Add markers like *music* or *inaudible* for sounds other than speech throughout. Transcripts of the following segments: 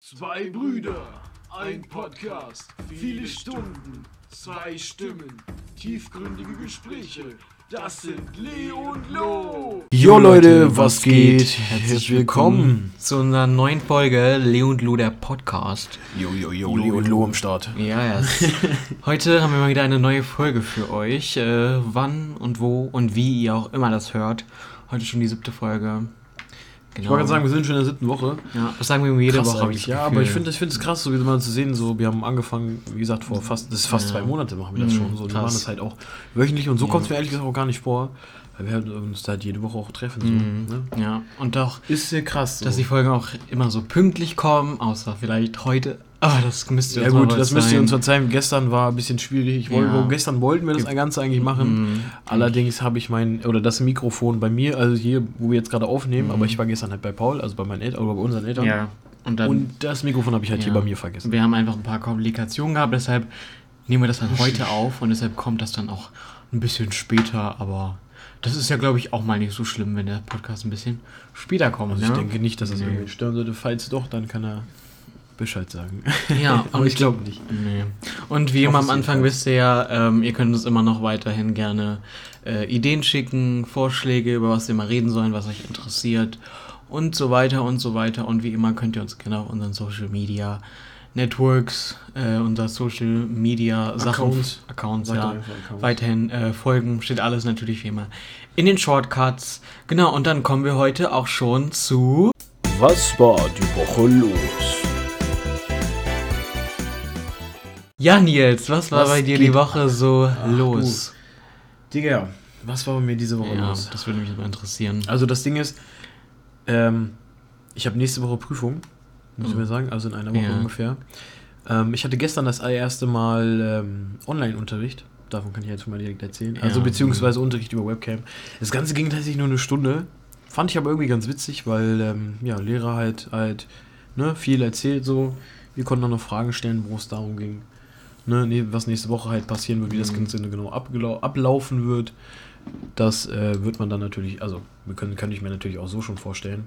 Zwei Brüder, ein Podcast, viele Stunden, zwei Stimmen, tiefgründige Gespräche. Das sind Leo und Lo. Jo Leute, was geht? Herzlich willkommen. zu unserer neuen Folge Leo und Lo, der Podcast. Jo, jo, jo, Leo und Lo am Start. Ja, ja. *laughs* Heute haben wir mal wieder eine neue Folge für euch. Äh, wann und wo und wie ihr auch immer das hört. Heute schon die siebte Folge. Ich wollte gerade sagen, wir sind schon in der siebten Woche. ja, das sagen wir irgendwie jede Krass Woche. ich Ja, aber ich finde ich finde es krass, so wie mal zu sehen, so wir haben angefangen, wie gesagt, vor fast, das ist fast Ja. zwei Monate machen wir das Mhm, schon. So, wir krass. machen das halt auch wöchentlich und so Ja. kommt es mir ehrlich gesagt auch gar nicht vor, weil wir halt uns halt jede Woche auch treffen. So, Mhm. ne? Ja, und auch, Ist sehr krass. So. dass die Folgen auch immer so pünktlich kommen, außer vielleicht heute. Aber das müsst ihr ja uns gut, das müsst ihr uns verzeihen. Gestern war ein bisschen schwierig. Ich wollte, Ja. Gestern wollten wir das Ganze eigentlich machen. Mhm. Allerdings habe ich mein, oder das Mikrofon bei mir, also hier, wo wir jetzt gerade aufnehmen, Mhm. aber ich war gestern halt bei Paul, also bei meinen Eltern, oder bei unseren Eltern. Ja, und dann. Und das Mikrofon habe ich halt hier Ja. bei mir vergessen. Wir haben einfach ein paar Komplikationen gehabt, deshalb nehmen wir das dann heute auf und deshalb kommt das dann auch ein bisschen später, aber das ist ja, glaube ich, auch mal nicht so schlimm, wenn der Podcast ein bisschen später kommt. Also ne? ich denke nicht, dass das Nee. irgendwie stören sollte. Falls doch, dann kann er Bescheid sagen. Ja, *laughs* aber und- ich glaube nicht. Nee. Und wie immer am Anfang wisst ihr ja, ähm, ihr könnt uns immer noch weiterhin gerne äh, Ideen schicken, Vorschläge, über was wir mal reden sollen, was euch interessiert und so weiter und so weiter. Und wie immer könnt ihr uns gerne auf unseren Social Media Networks, äh, unser Social Media Sachen, Accounts. Accounts ja, Accounts. weiterhin äh, folgen. Steht alles natürlich wie immer in den Shortcuts. Genau, und dann kommen wir heute auch schon zu. Was war die Woche los? Ja, Nils, was war Was bei dir die Woche so Ach, los? Digga, was war bei mir diese Woche Ja, los? das würde mich mal interessieren. Also das Ding ist, ähm, ich habe nächste Woche Prüfung, muss ich Mhm. mir sagen, also in einer Woche Ja. ungefähr. Ähm, ich hatte gestern das allererste Mal ähm, Online-Unterricht. Davon kann ich jetzt schon mal direkt erzählen. Also Ja. beziehungsweise Unterricht über Webcam. Das Ganze ging tatsächlich nur eine Stunde. Fand ich aber irgendwie ganz witzig, weil ähm, ja, Lehrer halt halt ne, viel erzählt so. Wir konnten dann noch Fragen stellen, wo es darum ging. Ne, was nächste Woche halt passieren wird, wie das Mhm. Ganze genau ablaufen wird. Das äh, wird man dann natürlich, also wir können, kann ich mir natürlich auch so schon vorstellen.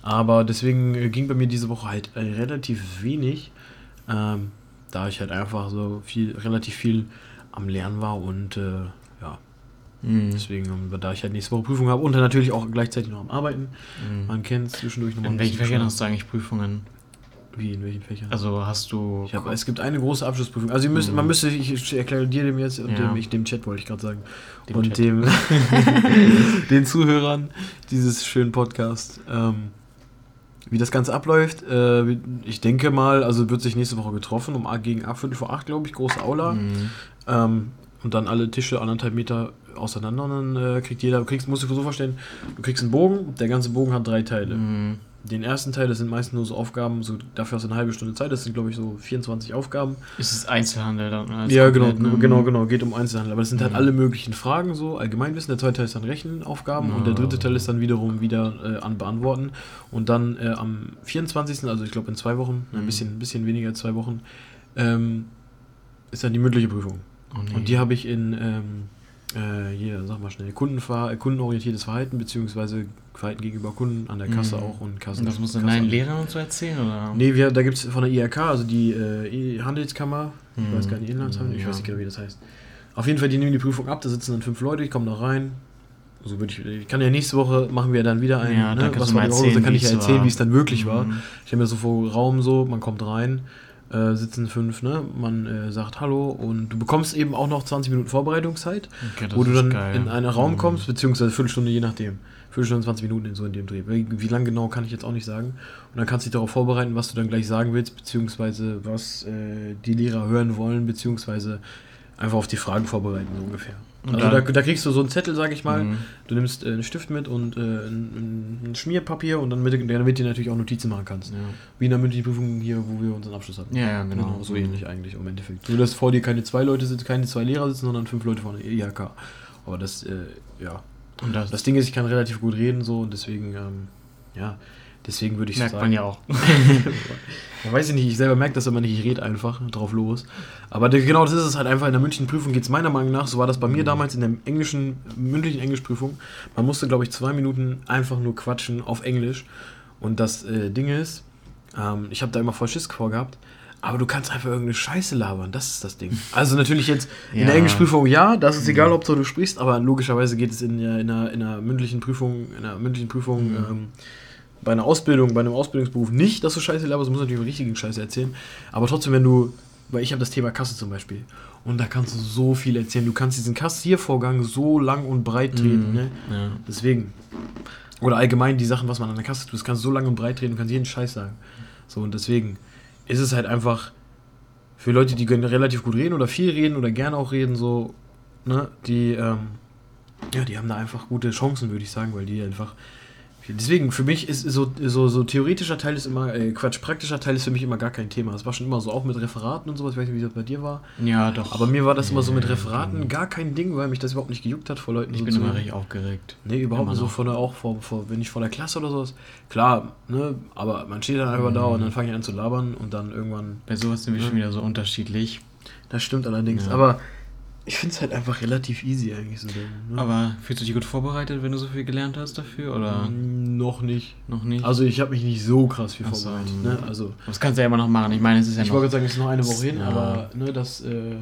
Aber deswegen äh, ging bei mir diese Woche halt äh, relativ wenig, ähm, da ich halt einfach so viel, relativ viel am Lernen war und äh, ja, Mhm. deswegen, ähm, da ich halt nächste Woche Prüfung habe und dann natürlich auch gleichzeitig noch am Arbeiten. Mhm. Man kennt zwischendurch nochmal In welchen Fächern hast du eigentlich Prüfungen? Wie, in welchen Fächern? Also hast du. Ich hab, es gibt eine große Abschlussprüfung. Also ihr müsst, Mhm. man müsste, ich erkläre dir dem jetzt und Ja. dem, ich, dem Chat wollte ich gerade sagen. Dem und Chat. dem *laughs* den Zuhörern dieses schönen Podcast. Ähm, wie das Ganze abläuft, äh, ich denke mal, also wird sich nächste Woche getroffen, um gegen 8, vor 8, glaube ich, große Aula. Mhm. Ähm, und dann alle Tische anderthalb Meter auseinander und dann äh, kriegt jeder, kriegst, musst du so vorstellen, du kriegst einen Bogen, der ganze Bogen hat drei Teile. Mhm. Den ersten Teil, das sind meistens nur so Aufgaben, so, dafür hast du eine halbe Stunde Zeit, das sind glaube ich so 24 Aufgaben. Ist es Einzelhandel dann? als ja, genau, ne? genau, genau, geht um Einzelhandel. Aber das sind halt Mhm. alle möglichen Fragen, so Allgemeinwissen. Der zweite Teil ist dann Rechenaufgaben und der dritte. Teil ist dann wiederum wieder äh, an Beantworten. Und dann äh, am 24., also ich glaube in zwei Wochen, ein Mhm. bisschen, ein bisschen weniger als zwei Wochen, ähm, ist dann die mündliche Prüfung. Oh, nee. Und die habe ich in, ähm, äh, hier, sag mal schnell, Kundenver äh, kundenorientiertes Verhalten, beziehungsweise Verhalten gegenüber Kunden an der Kasse Mhm. auch und Kassen. Und das musst du Kasse- deinen Lehrern und so erzählen? Oder? Nee, wir, da gibt es von der IRK, also die äh, Handelskammer, ich Mhm. weiß gar nicht, Inlandshandel, ich Ja. weiß nicht genau, wie das heißt. Auf jeden Fall, die nehmen die Prüfung ab, da sitzen dann fünf Leute, ich komme da rein. Also würde ich, ich kann ja nächste Woche, machen wir dann wieder einen, Ja, dann ne, du mal war die Woche, erzählen, dann kann ich ja erzählen, war. wie es dann wirklich war. Mhm. Ich habe mir so vor Raum so, man kommt rein, äh, sitzen fünf, ne, man äh, sagt Hallo und du bekommst eben auch noch 20 Minuten Vorbereitungszeit Okay, wo du dann geil. in einen Raum Mhm. kommst, beziehungsweise Viertelstunde, je nachdem. Viertelstunde, 20 Minuten in so in dem Dreh. Wie, wie lang genau kann ich jetzt auch nicht sagen. Und dann kannst du dich darauf vorbereiten, was du dann gleich sagen willst, beziehungsweise was äh, die Lehrer hören wollen, beziehungsweise einfach auf die Fragen vorbereiten, so ungefähr. Und also da, da kriegst du so einen Zettel, sag ich mal. Mhm. Du nimmst äh, einen Stift mit und äh, ein, ein Schmierpapier und dann mit, damit du natürlich auch Notizen machen kannst. Ja. Wie in der mündlichen Prüfung hier, wo wir unseren Abschluss hatten. Ja, ja, genau. so ähnlich eigentlich im Endeffekt. Nur, dass vor dir keine zwei Leute sitzen, keine zwei Lehrer sitzen, sondern fünf Leute von der IHK. Aber das, äh, ja. Und das, Das Ding ist, ich kann relativ gut reden so und deswegen, ähm, ja, deswegen würde ich merkt sagen. man ja auch. *laughs* Ja, weiß ich nicht, ich selber merke das immer nicht, ich rede einfach drauf los. Aber der, genau das ist es halt einfach. In der mündlichen Prüfung geht es meiner Meinung nach, so war das bei mir damals in der englischen, mündlichen Englischprüfung. Man musste, glaube ich, zwei Minuten einfach nur quatschen auf Englisch. Und das äh, Ding ist, Ähm, ich habe da immer voll Schiss vorgehabt. Aber du kannst einfach irgendeine Scheiße labern, das ist das Ding. Also natürlich jetzt in der Ja. Englischprüfung ja, das ist egal, ob du sprichst, aber logischerweise geht es in, der- in, einer, in einer mündlichen Prüfung, in einer mündlichen Prüfung ähm, bei einer Ausbildung, bei einem Ausbildungsberuf nicht, dass du Scheiße laberst, du musst natürlich richtigen Scheiße erzählen. Aber trotzdem, wenn du, weil ich habe das Thema Kasse zum Beispiel, und da kannst du so viel erzählen. Du kannst diesen Kassiervorgang so lang und breit treten, ne? Ja. Deswegen. Oder allgemein die Sachen, was man an der Kasse tut, das kannst du so lang und breit reden, du kannst jeden Scheiß sagen. So, und deswegen ist es halt einfach für Leute, die können relativ gut reden oder viel reden oder gerne auch reden, so, ne, die, ähm, ja, die haben da einfach gute Chancen, würde ich sagen, weil die einfach. Deswegen, für mich ist so, so, so theoretischer Teil ist immer, äh, Quatsch, praktischer Teil ist für mich immer gar kein Thema. Es war schon immer so, auch mit Referaten und sowas, ich weiß nicht, wie das bei dir war. ja, doch. Aber mir war das immer so mit Referaten gar kein Ding, weil mich das überhaupt nicht gejuckt hat vor Leuten. ich so bin zu- immer richtig aufgeregt. Nee, überhaupt nicht so vor der, auch vor, vor, wenn ich vor der Klasse oder sowas. Klar, ne, aber man steht dann einfach da und dann fange ich an zu labern und dann irgendwann. Bei sowas sind wir Ja. schon wieder so unterschiedlich. Das stimmt allerdings. Ja. Aber ich finde es halt einfach relativ easy eigentlich so. Ne? Aber fühlst du dich gut vorbereitet, wenn du so viel gelernt hast dafür? Oder Mm, noch nicht. noch nicht? Also ich habe mich nicht so krass viel Ach so. vorbereitet. Ne? Also das kannst du ja immer noch machen. Ich meine, es ist ja ich wollte gerade sagen, es ist noch eine Woche hin, Ja. aber ne, das äh,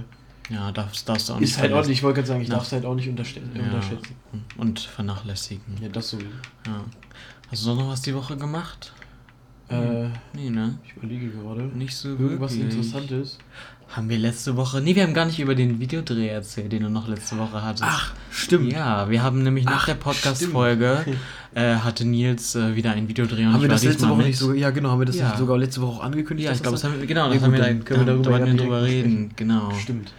Ja, darfst, darfst du auch nicht ist halt ordentlich. Ich wollte gerade sagen, ich darf es halt auch nicht unterste Ja. unterschätzen. Und vernachlässigen. Ja, das so. Ja. Hast du noch was die Woche gemacht? Äh, Nee, ne? ich überlege gerade. Nicht so Irgendwas wirklich. Interessantes. Haben wir letzte Woche. Nee, wir haben gar nicht über den Videodreh erzählt, den du noch letzte Woche hattest. Ach, stimmt. Ja, wir haben nämlich nach Ach, der Podcast-Folge *laughs* äh, hatte Nils äh, wieder ein Videodreh und Haben wir das letzte Woche mit. nicht sogar, ja genau, haben wir das Ja. nicht sogar letzte Woche auch angekündigt? Ja, ich glaube, das haben wir, genau, Nee, das haben gut, wir dann da, können wir da, darüber da wollten ja wir direkt drüber reden. Genau, Stimmt.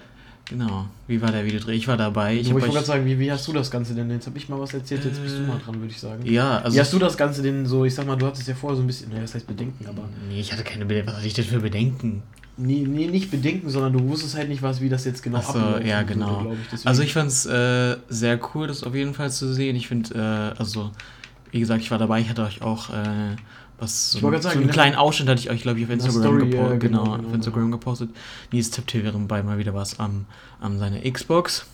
Genau. Wie war der Videodreh? Ich war dabei. Ich Ich, wollte gerade sagen, wie, wie hast du das Ganze denn? Jetzt habe ich mal was erzählt, jetzt bist du mal dran, würde ich sagen. ja, also wie hast du das Ganze denn so, ich sag mal, du hattest ja vorher so ein bisschen, naja, das heißt Bedenken, aber. Nee, ich hatte keine Bedenken. Was hatte ich denn für Bedenken? Nee, nee, nicht Bedenken, sondern du wusstest halt nicht, was, wie das jetzt genau Ach so, ablaufen ja, würde, genau. glaub ich. Also ich fand es äh, sehr cool, das auf jeden Fall zu sehen. Ich finde, äh, also, wie gesagt, ich war dabei, ich hatte euch auch äh, was, so, einen- sagen, so einen ne? kleinen Ausschnitt hatte ich euch, glaube ich, auf Instagram Story, gepostet. ja, genau, genau, genau, auf Instagram gepostet. Nils tippt hier während bei mal wieder was am, am seine Xbox.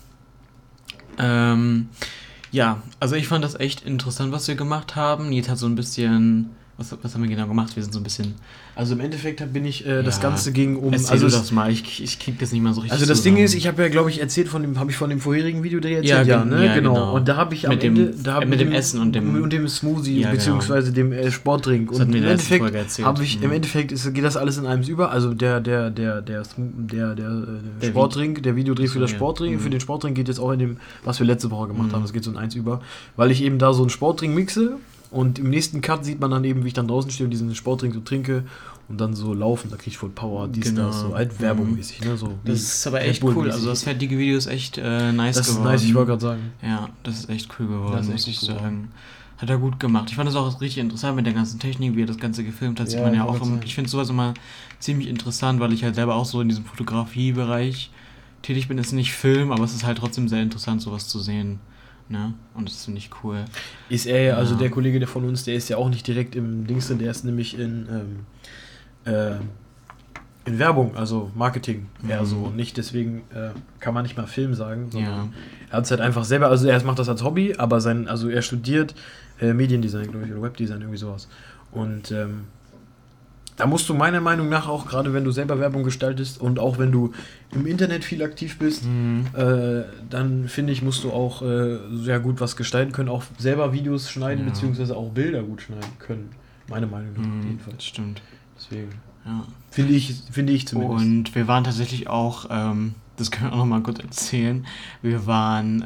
Ähm, ja, also ich fand das echt interessant, was wir gemacht haben. Nils hat so ein bisschen, was, was haben wir genau gemacht? Wir sind so ein bisschen Also im Endeffekt bin ich, äh, das Ja. Ganze ging um. Erzähl also das mal, ich, ich krieg das nicht mal so richtig Also das zusammen. Ding ist, ich habe ja, glaube ich, erzählt von dem, habe ich von dem vorherigen Videodreh Ja, erzählt, ja, gen- ne? ja, genau. genau. Und da habe ich am Mit dem- Ende, da äh, mit dem Essen und dem- und dem Smoothie Ja, genau. beziehungsweise dem äh, Sportdrink. Das und im Endeffekt Folge erzählt. habe ich, im Mhm. Endeffekt ist, geht das alles in einem über. Also der, der, der, der, der, der, äh, Der Sportdrink, der Videodreh für das ja. Sportdrink, Mhm. für den Sportdrink geht jetzt auch in dem, was wir letzte Woche gemacht Mhm. haben. Das geht so in eins über, weil ich eben da so einen Sportdrink mixe. Und im nächsten Cut sieht man dann eben, wie ich dann draußen stehe und diesen Sportdrink so trinke und dann so laufen. Da kriege ich voll Power, dies, Genau. das, so halt werbungmäßig, ne? So Das ist aber echt cool. Also das fertige Video ist echt äh, nice das ist geworden. nice, ich wollte gerade sagen. Ja, das ist echt cool geworden, Das ist muss ich gut sagen. Hat er gut gemacht. Ich fand das auch richtig interessant mit der ganzen Technik, wie er das Ganze gefilmt hat. Sieht Ja, man ja auch im, sagen. ich finde sowas immer ziemlich interessant, weil ich halt selber auch so in diesem Fotografiebereich tätig bin. Es ist nicht Film, aber es ist halt trotzdem sehr interessant, sowas zu sehen. Ne? Und das finde ich cool. Ist er ja, also der Kollege der von uns, der ist ja auch nicht direkt im Dings drin, der ist nämlich in, ähm, äh, in Werbung, also Marketing eher Mhm. so. Und nicht deswegen äh, kann man nicht mal Film sagen, sondern Ja. er hat es halt einfach selber, also er macht das als Hobby, aber sein, also er studiert äh, Mediendesign, glaube ich, oder Webdesign, irgendwie sowas. Und ähm, da musst du meiner Meinung nach auch, gerade wenn du selber Werbung gestaltest und auch wenn du im Internet viel aktiv bist, Mhm. äh, dann finde ich, musst du auch äh, sehr gut was gestalten können, auch selber Videos schneiden, Ja. beziehungsweise auch Bilder gut schneiden können. Meine Meinung nach, Mhm, jedenfalls. das stimmt. Deswegen. Ja. Finde ich, finde ich zumindest. Und wir waren tatsächlich auch, ähm, das können wir auch noch mal kurz erzählen, wir waren äh,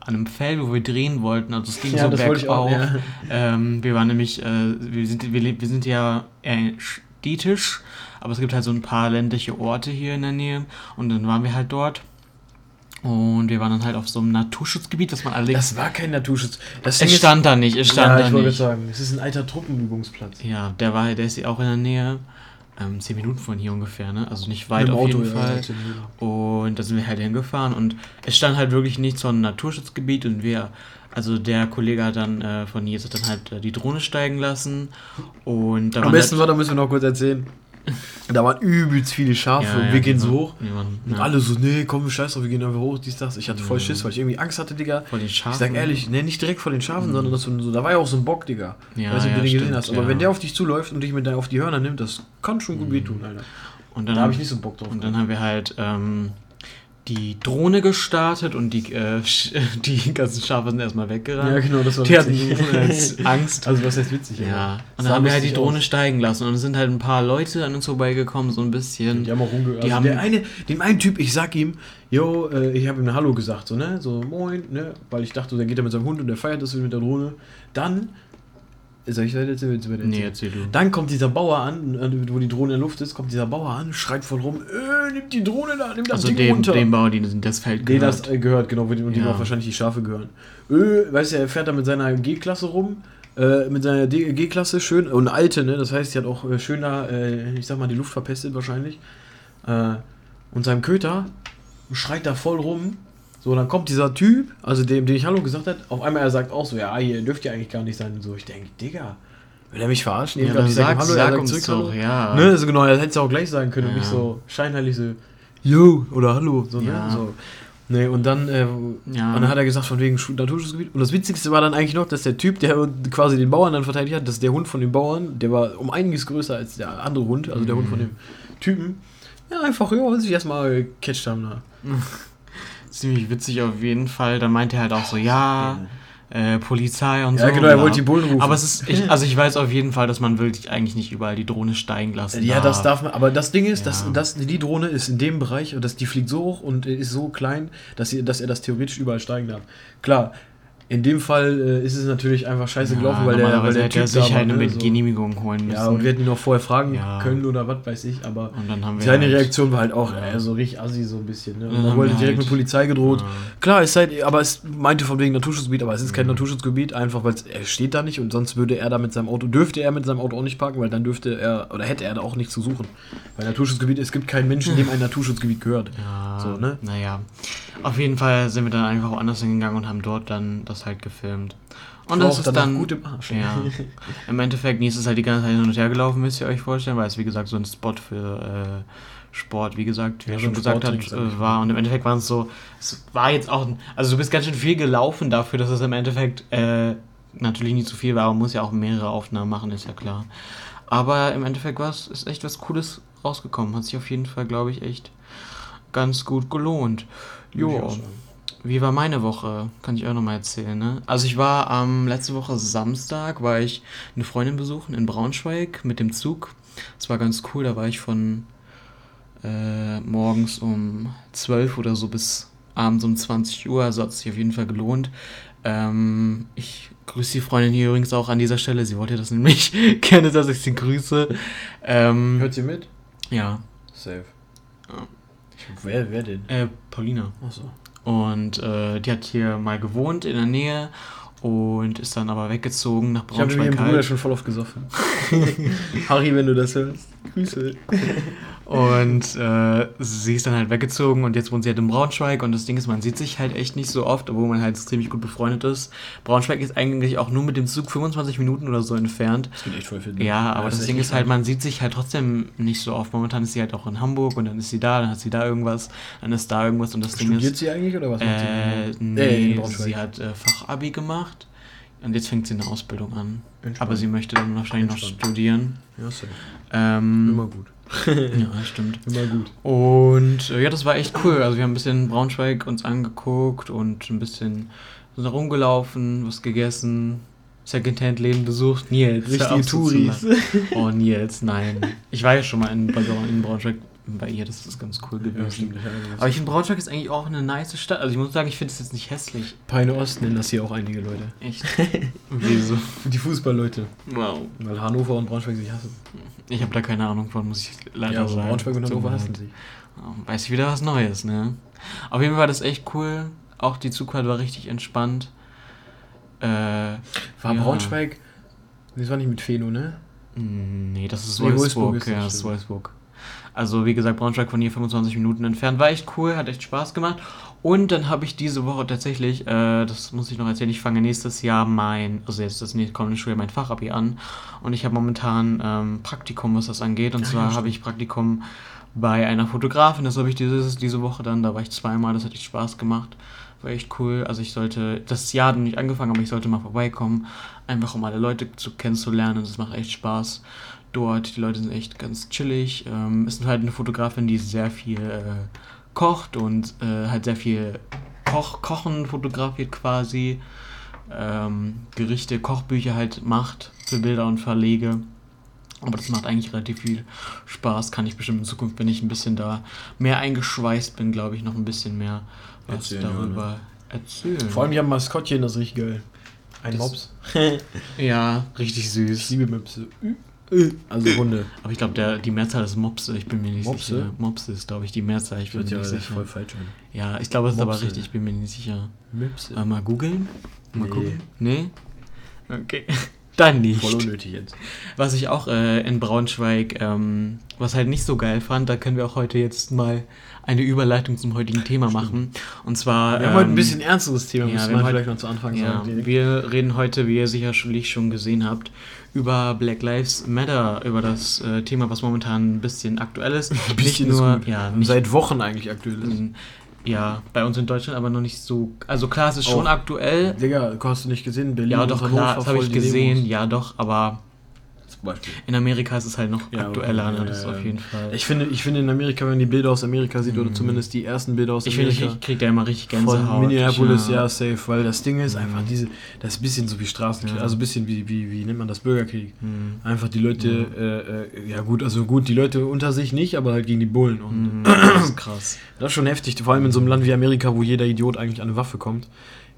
an einem Feld, wo wir drehen wollten, also es ging Ja, so ich auch, bergauf. ja. ähm, wir waren nämlich, äh, wir, sind, wir, wir sind ja eher städtisch, aber es gibt halt so ein paar ländliche Orte hier in der Nähe und dann waren wir halt dort. Und wir waren dann halt auf so einem Naturschutzgebiet, das man allerdings. Das war kein Naturschutz. Das es ist- stand da nicht, es stand ja, da ich nicht. sagen, es ist ein alter Truppenübungsplatz. Ja, der war, der ist auch in der Nähe. Ähm, zehn Minuten von hier ungefähr, ne? Also nicht weit Mit auf jeden ja, Fall. Minuten. Und da sind wir halt hingefahren und es stand halt wirklich nichts von Naturschutzgebiet und wir, also der Kollege hat dann äh, von Nils hat dann halt äh, die Drohne steigen lassen und Am besten halt, war, da müssen wir noch kurz erzählen. Da waren übelst viele Schafe Ja, und ja, wir gehen genau. so hoch. Ja, Mann, Und ja. alle so, nee, komm, scheiß drauf, wir gehen einfach hoch, dies, das. Ich hatte voll Schiss, weil ich irgendwie Angst hatte, Digga. Vor den Ich Schafen. sag ehrlich, nee, nicht direkt vor den Schafen, sondern das so, so, da war ja auch so ein Bock, Digga. Ja, Weiß nicht, ob ja, du den gesehen hast. Aber ja. wenn der auf dich zuläuft und dich mit der auf die Hörner nimmt, das kann schon gut wehtun, Alter. Und dann, Da habe ich nicht so Bock drauf. und dann haben wir halt ähm, die Drohne gestartet und die, äh, *laughs* die ganzen Schafe sind erstmal weggerannt. ja, genau, das war Die hatten witzig. *laughs* äh, Angst. Also, was heißt witzig? Ja, und Sah dann haben wir halt die Drohne aus. steigen lassen und es sind halt ein paar Leute an uns vorbeigekommen, so ein bisschen. Die haben auch rumgehört. Die Also haben- der eine, dem einen Typ, ich sag ihm, yo, äh, ich habe ihm Hallo gesagt, so, ne? So, moin, ne? Weil ich dachte, der geht da mit seinem Hund und der feiert das mit der Drohne. Dann, soll ich du weiter Nee, erzähl du. Dann kommt dieser Bauer an, äh, wo die Drohne in der Luft ist, kommt dieser Bauer an, schreit voll rum, äh, nimm die Drohne da, nimm das Also Ding dem, runter. dem Bauer, die das Feld Den gehört. das äh, gehört, genau, und dem Ja. auch wahrscheinlich die Schafe gehören. Äh, weißt du, er fährt da mit seiner G-Klasse rum, äh, mit seiner G-Klasse schön, und eine alte, ne, das heißt, die hat auch äh, schön da, äh, ich sag mal, die Luft verpestet wahrscheinlich. Äh, und seinem Köter schreit da voll rum. So, dann kommt dieser Typ, also dem, den ich Hallo gesagt hat, auf einmal er sagt auch so, ja, hier dürft ihr eigentlich gar nicht sein. Und so, ich denke, Digga, will er mich verarschen? ja, dann sag Hallo, er sag uns zurück doch, ja. Ne, also genau, er hätte es auch gleich sagen können und Ja. nicht so scheinheilig so, yo oder hallo. So, Ja. ne? so. Ne, und dann, äh, Ja. und dann hat er gesagt, von wegen Schu- Naturschutzgebiet. Und das Witzigste war dann eigentlich noch, dass der Typ, der quasi den Bauern dann verteidigt hat, dass der Hund von dem Bauern, der war um einiges größer als der andere Hund, also der Hund von dem Typen, ja, einfach, ja, sich erstmal gecatcht haben da. *laughs* Ziemlich witzig auf jeden Fall. Dann meinte er halt auch so, ja, äh, Polizei und so. Ja, genau, er wollte die Bullen rufen. Aber es ist, ich, also ich weiß auf jeden Fall, dass man wirklich eigentlich nicht überall die Drohne steigen lassen Ja, das darf man, aber das Ding ist, Ja. dass, dass die Drohne ist in dem Bereich, und dass die fliegt so hoch und ist so klein, dass, sie, dass er das theoretisch überall steigen darf. Klar, in dem Fall äh, ist es natürlich einfach scheiße gelaufen, weil der, weil der hätte sich halt eine ne, mit so. Genehmigung holen müssen. Ja, und wir hätten ihn auch vorher fragen Ja. können oder was weiß ich, aber Und dann haben wir seine halt- Reaktion war halt auch Ja. äh, so richtig assi so ein bisschen. Ne? Dann Und dann haben wurde wir direkt halt- mit Polizei gedroht. Klar, es halt, aber es meinte von wegen Naturschutzgebiet, aber es ist kein Mhm. Naturschutzgebiet, einfach weil es- er steht da nicht und sonst würde er da mit seinem Auto, dürfte er mit seinem Auto auch nicht parken, weil dann dürfte er, oder hätte er da auch nichts zu suchen. Weil Naturschutzgebiet, es gibt keinen Menschen, dem ein Naturschutzgebiet gehört. So, ne? Naja. Auf jeden Fall sind wir dann einfach woanders hingegangen und haben dort dann das halt gefilmt. Und das ist dann. gut im Arsch. Ja. *laughs* Im Endeffekt, Nies ist halt die ganze Zeit hin und her gelaufen, müsst ihr euch vorstellen, weil es wie gesagt so ein Spot für äh, Sport, wie gesagt, wie Ja, er schon gesagt hat, äh, war. Und im Endeffekt war es so, es war jetzt auch, also du bist ganz schön viel gelaufen dafür, dass es im Endeffekt äh, natürlich nicht zu viel war, aber man muss ja auch mehrere Aufnahmen machen, ist ja klar. Aber im Endeffekt war es, ist echt was Cooles rausgekommen. Hat sich auf jeden Fall, glaube ich, echt ganz gut gelohnt. Jo. Wie war meine Woche? Kann ich auch nochmal erzählen, ne? Also ich war am letzte Woche Samstag, war ich eine Freundin besuchen in Braunschweig mit dem Zug. Das war ganz cool, da war ich von äh, morgens um 12 oder so bis abends um 20 Uhr, also hat sich auf jeden Fall gelohnt. Ähm, ich grüße die Freundin hier übrigens auch an dieser Stelle, sie wollte das nämlich *laughs* gerne, dass ich sie grüße. Ähm, Hört ihr mit? ja, Safe. Ja. Wer, wer denn? äh, Paulina. Achso. Und äh, die hat hier mal gewohnt in der Nähe und ist dann aber weggezogen nach Ich habe mit Braunschweig Bruder halt. schon voll oft gesoffen. *laughs* Harry, wenn du das hörst. Grüße. *laughs* Und äh, sie ist dann halt weggezogen und jetzt wohnt sie halt in Braunschweig und das Ding ist, man sieht sich halt echt nicht so oft, obwohl man halt ziemlich gut befreundet ist. Braunschweig ist eigentlich auch nur mit dem Zug 25 Minuten oder so entfernt. Das geht echt voll fit. Ja, aber das Ding ist halt, man sieht sich halt trotzdem nicht so oft. Momentan ist sie halt auch in Hamburg und dann ist sie da, dann hat sie da irgendwas, dann ist da irgendwas und das Ding Studiert ist. sie eigentlich oder was macht Äh, in nee, Braunschweig. sie hat äh, Fachabi gemacht und jetzt fängt sie eine Ausbildung an. Entspannt. Aber sie möchte dann wahrscheinlich noch Entspannt. studieren. Ja, safe. Ähm, Immer gut. *laughs* ja, stimmt. Immer gut. Und äh, ja, das war echt cool. Also wir haben ein bisschen Braunschweig uns angeguckt und ein bisschen sind rumgelaufen, was gegessen, Secondhand-Läden besucht. Nils. Richtige Touris. Oh, Nils, nein. Ich war ja schon mal in, in Braunschweig bei ihr, das ist ganz cool Ja, gewesen. stimmt. Aber ich finde, Braunschweig ist eigentlich auch eine nice Stadt. Also ich muss sagen, ich finde es jetzt nicht hässlich. Peine Ost nennen das hier auch einige Leute. Echt. *laughs* Wieso? Die Fußballleute. Wow. Weil Hannover und Braunschweig sich hassen. Ich habe da keine Ahnung von, muss ich leider Ja, sagen. Braunschweig und Hannover hassen sich. Weiß ich wieder was Neues, ne? Auf jeden Fall war das echt cool. Auch die Zugfahrt war richtig entspannt. Äh, War Ja. Braunschweig. Das war nicht mit Feno, ne? nee, das ist Nee, Wolfsburg. Wolfsburg ist ja, das ist. Wolfsburg. Also wie gesagt, Braunschweig von hier 25 Minuten entfernt. War echt cool, hat echt Spaß gemacht. Und dann habe ich diese Woche tatsächlich, äh, das muss ich noch erzählen, ich fange nächstes Jahr mein, also jetzt das nächste kommende Schuljahr mein Fachabi an. Und ich habe momentan ähm, Praktikum, was das angeht. Und zwar habe ich Praktikum bei einer Fotografin. Das habe ich dieses, diese Woche dann. Da war ich zweimal, das hat echt Spaß gemacht. War echt cool. Also ich sollte, das Jahr hat noch nicht angefangen, aber ich sollte mal vorbeikommen. Einfach um alle Leute zu kennenzulernen. Das macht echt Spaß dort. Die Leute sind echt ganz chillig. Ähm, ist halt eine Fotografin, die sehr viel äh, kocht und äh, halt sehr viel Koch Kochen fotografiert quasi. Ähm, Gerichte, Kochbücher halt macht für Bilder und Verlege. Aber das macht eigentlich relativ viel Spaß. Kann ich bestimmt in Zukunft, wenn ich ein bisschen da mehr eingeschweißt bin, glaube ich, noch ein bisschen mehr was Erzählen, ja, darüber ne? erzählen. Vor allem, die haben ein Maskottchen, das ist richtig geil. Ein Das- Mops. *laughs* ja, richtig Ich süß. liebe Möpse. Also Hunde. Aber ich glaube, die Mehrzahl ist Mopse. Ich bin mir nicht Mopse? sicher. Mopse ist, glaube ich, die Mehrzahl. Ich bin mir nicht sicher. voll falsch an. Ja, ich glaube, es ist aber richtig. Ich bin mir nicht sicher. Möpse. Äh, mal googeln? Mal Nee. gucken? Nee? Okay. *laughs* Dann nicht. Voll unnötig jetzt. Was ich auch äh, in Braunschweig, ähm, was halt nicht so geil fand, da können wir auch heute jetzt mal eine Überleitung zum heutigen Thema machen. Und zwar. Wir haben heute ein ähm, bisschen ernsteres Thema, ja, müssen wir vielleicht noch zu Anfang Ja, sagen. wir reden heute, wie ihr sicherlich schon gesehen habt, über Black Lives Matter, über das äh, Thema, was momentan ein bisschen aktuell ist. *laughs* Ein bisschen nicht nur, ja, nicht, Seit Wochen eigentlich aktuell ist. ähm, ja, bei uns in Deutschland aber noch nicht so. Also klar, es ist schon Auch. aktuell. Digga, hast du nicht gesehen? Berlin Ja, doch, klar, das habe ich gesehen, ja, doch, aber Zum Beispiel. in Amerika ist es halt noch Ja, aktueller, ne? ja, Das ist ja, auf ja. jeden Fall. Ich finde, ich finde in Amerika, wenn man die Bilder aus Amerika sieht, oder Mhm. zumindest die ersten Bilder aus Ich finde, Amerika. ich krieg da immer richtig Gänsehaut. von Minneapolis, Ich, ja, safe, weil das Ding ist Mhm. einfach diese, das ist ein bisschen so wie Straßenkrieg, Ja. also ein bisschen wie, wie, wie nennt man das, Bürgerkrieg. Mhm. Einfach die Leute, äh, äh, ja gut, also gut, die Leute unter sich nicht, aber halt gegen die Bullen. Und Mhm, *clears throat* Das ist krass. das ist schon heftig, vor allem in so einem Land wie Amerika, wo jeder Idiot eigentlich an eine Waffe kommt,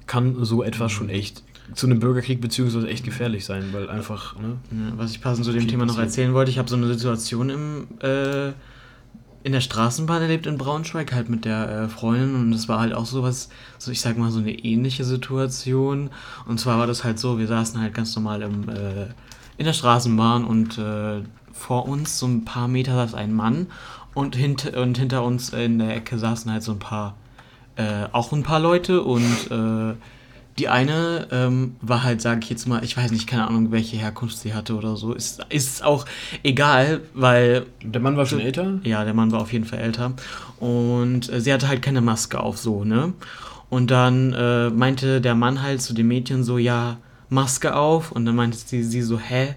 kann so etwas schon echt zu einem Bürgerkrieg beziehungsweise echt gefährlich sein, weil einfach, ne? Ja, was ich passend zu dem Thema noch erzählen wollte, ich habe so eine Situation im, äh, in der Straßenbahn erlebt in Braunschweig, halt mit der äh, Freundin und das war halt auch sowas, so ich sag mal so eine ähnliche Situation. Und zwar war das halt so, wir saßen halt ganz normal im, äh, in der Straßenbahn und äh, vor uns, so ein paar Meter, saß ein Mann und, hint und hinter uns in der Ecke saßen halt so ein paar, äh, auch ein paar Leute und äh, die eine ähm, war halt, sage ich jetzt mal, ich weiß nicht, keine Ahnung, welche Herkunft sie hatte oder so. Ist, ist auch egal, weil, Der Mann war schon älter? ja, der Mann war auf jeden Fall älter. Und äh, sie hatte halt keine Maske auf, so, ne? Und dann äh, meinte der Mann halt zu dem Mädchen so, ja, Maske auf. Und dann meinte sie, sie so, hä?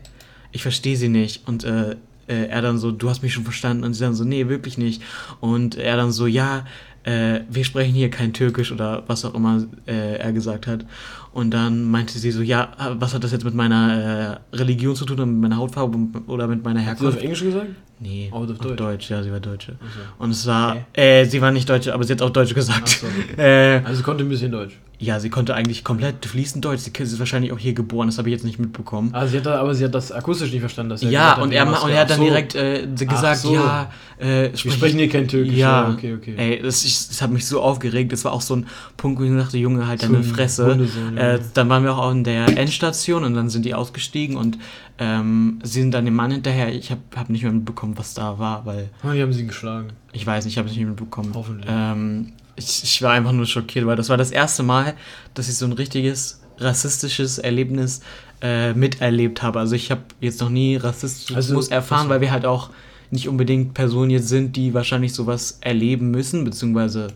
Ich verstehe sie nicht. Und äh, äh, er dann so, du hast mich schon verstanden. Und sie dann so, nee, wirklich nicht. Und er dann so, ja, äh, wir sprechen hier kein Türkisch oder was auch immer äh, er gesagt hat. Und dann meinte sie so, ja, was hat das jetzt mit meiner äh, Religion zu tun oder mit meiner Hautfarbe oder mit meiner Hat sie das auf Herkunft? Englisch gesagt? Nee, Oh, auf Deutsch. ja, sie war Deutsche. Achso. Und es war, Hä? äh, sie war nicht Deutsche, aber sie hat auch Deutsch gesagt. So. *laughs* Äh, Also sie konnte ein bisschen Deutsch. ja, sie konnte eigentlich komplett fließend Deutsch. Sie ist wahrscheinlich auch hier geboren, das habe ich jetzt nicht mitbekommen. Ah, sie hat da, aber sie hat das akustisch nicht verstanden, dass er ja, hat, und er, und er hat dann so. direkt äh, gesagt, so. ja, äh, Wir sprich- sprechen hier kein Türkisch. Ja, okay, okay. Ey, das, ich, das hat mich so aufgeregt. Das war auch so ein Punkt, wo ich dachte, Junge, halt So deine ein Fresse. Äh, dann waren wir auch in der Endstation und dann sind die ausgestiegen und ähm, sie sind dann dem Mann hinterher. Ich habe hab nicht mehr mitbekommen, was da war, weil Ah, die haben sie geschlagen. ich weiß nicht, ich habe es nicht mitbekommen. Hoffentlich. Ähm, ich, ich war einfach nur schockiert, weil das war das erste Mal, dass ich so ein richtiges rassistisches Erlebnis äh, miterlebt habe. Also ich habe jetzt noch nie Rassismus Also, erfahren, achso. weil wir halt auch nicht unbedingt Personen jetzt sind, die wahrscheinlich sowas erleben müssen, beziehungsweise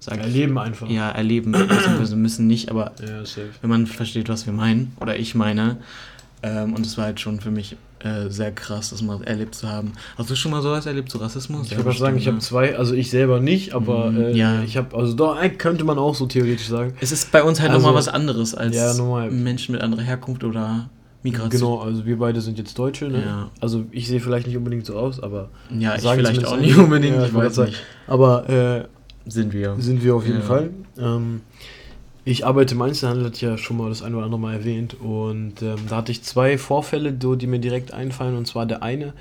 sag ich, Erleben einfach. ja, erleben, beziehungsweise müssen nicht, aber Ja, wenn man versteht, was wir meinen, oder ich meine. Ähm, und es war halt schon für mich äh, sehr krass, das mal erlebt zu haben. Hast du schon mal sowas erlebt, so Rassismus? Ich würde mal sagen, ich habe zwei, also ich selber nicht, aber Mhm, äh, ja. ich habe, also da könnte man auch so theoretisch sagen. Es ist bei uns halt Also- nochmal was anderes als Ja. Menschen mit anderer Herkunft oder Migration. Genau, also wir beide sind jetzt Deutsche, ne? Ja. Also ich sehe vielleicht nicht unbedingt so aus, aber Ja, ich vielleicht auch nicht unbedingt, Ja, ich weiß nicht. aber äh, Sind wir. sind wir auf jeden Ja. Fall. Ähm, ich arbeite im Einzelhandel, ich ja schon mal das ein oder andere Mal erwähnt. Und ähm, da hatte ich zwei Vorfälle, die mir direkt einfallen. Und zwar der eine,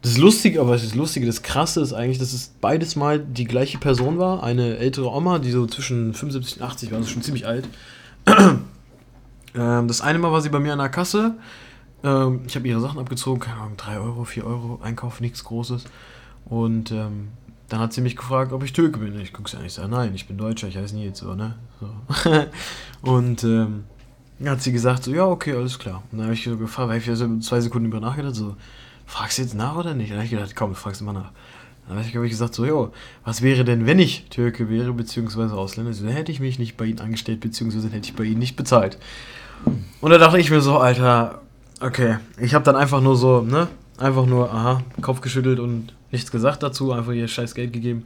das Lustige, aber das Lustige, das Krasse ist eigentlich, dass es beides mal die gleiche Person war. Eine ältere Oma, die so zwischen 75 und 80 war, also schon ziemlich alt. *clears throat* ähm, das eine Mal war sie bei mir an der Kasse. Ähm, ich habe ihre Sachen abgezogen, keine Ahnung, 3 Euro, 4 Euro, Einkauf, nichts Großes. Und ähm, dann hat sie mich gefragt, ob ich Türke bin. Ich gucke sie an, ich sage, nein, ich bin Deutscher, ich heiße nie jetzt so, ne? So. *laughs* und ähm, hat sie gesagt, so, ja, okay, alles klar. Und dann habe ich so gefragt, weil ich so zwei Sekunden über nachgedacht, so, fragst du jetzt nach oder nicht? Dann habe ich gedacht, komm, fragst du mal nach. Dann habe ich, glaube ich, gesagt, so, jo, was wäre denn, wenn ich Türke wäre, beziehungsweise Ausländer? So, dann hätte ich mich nicht bei ihnen angestellt, beziehungsweise hätte ich bei ihnen nicht bezahlt. Und da dachte ich mir so, Alter, okay, ich habe dann einfach nur so, ne, einfach nur, aha, Kopf geschüttelt und nichts gesagt dazu, einfach ihr scheiß Geld gegeben.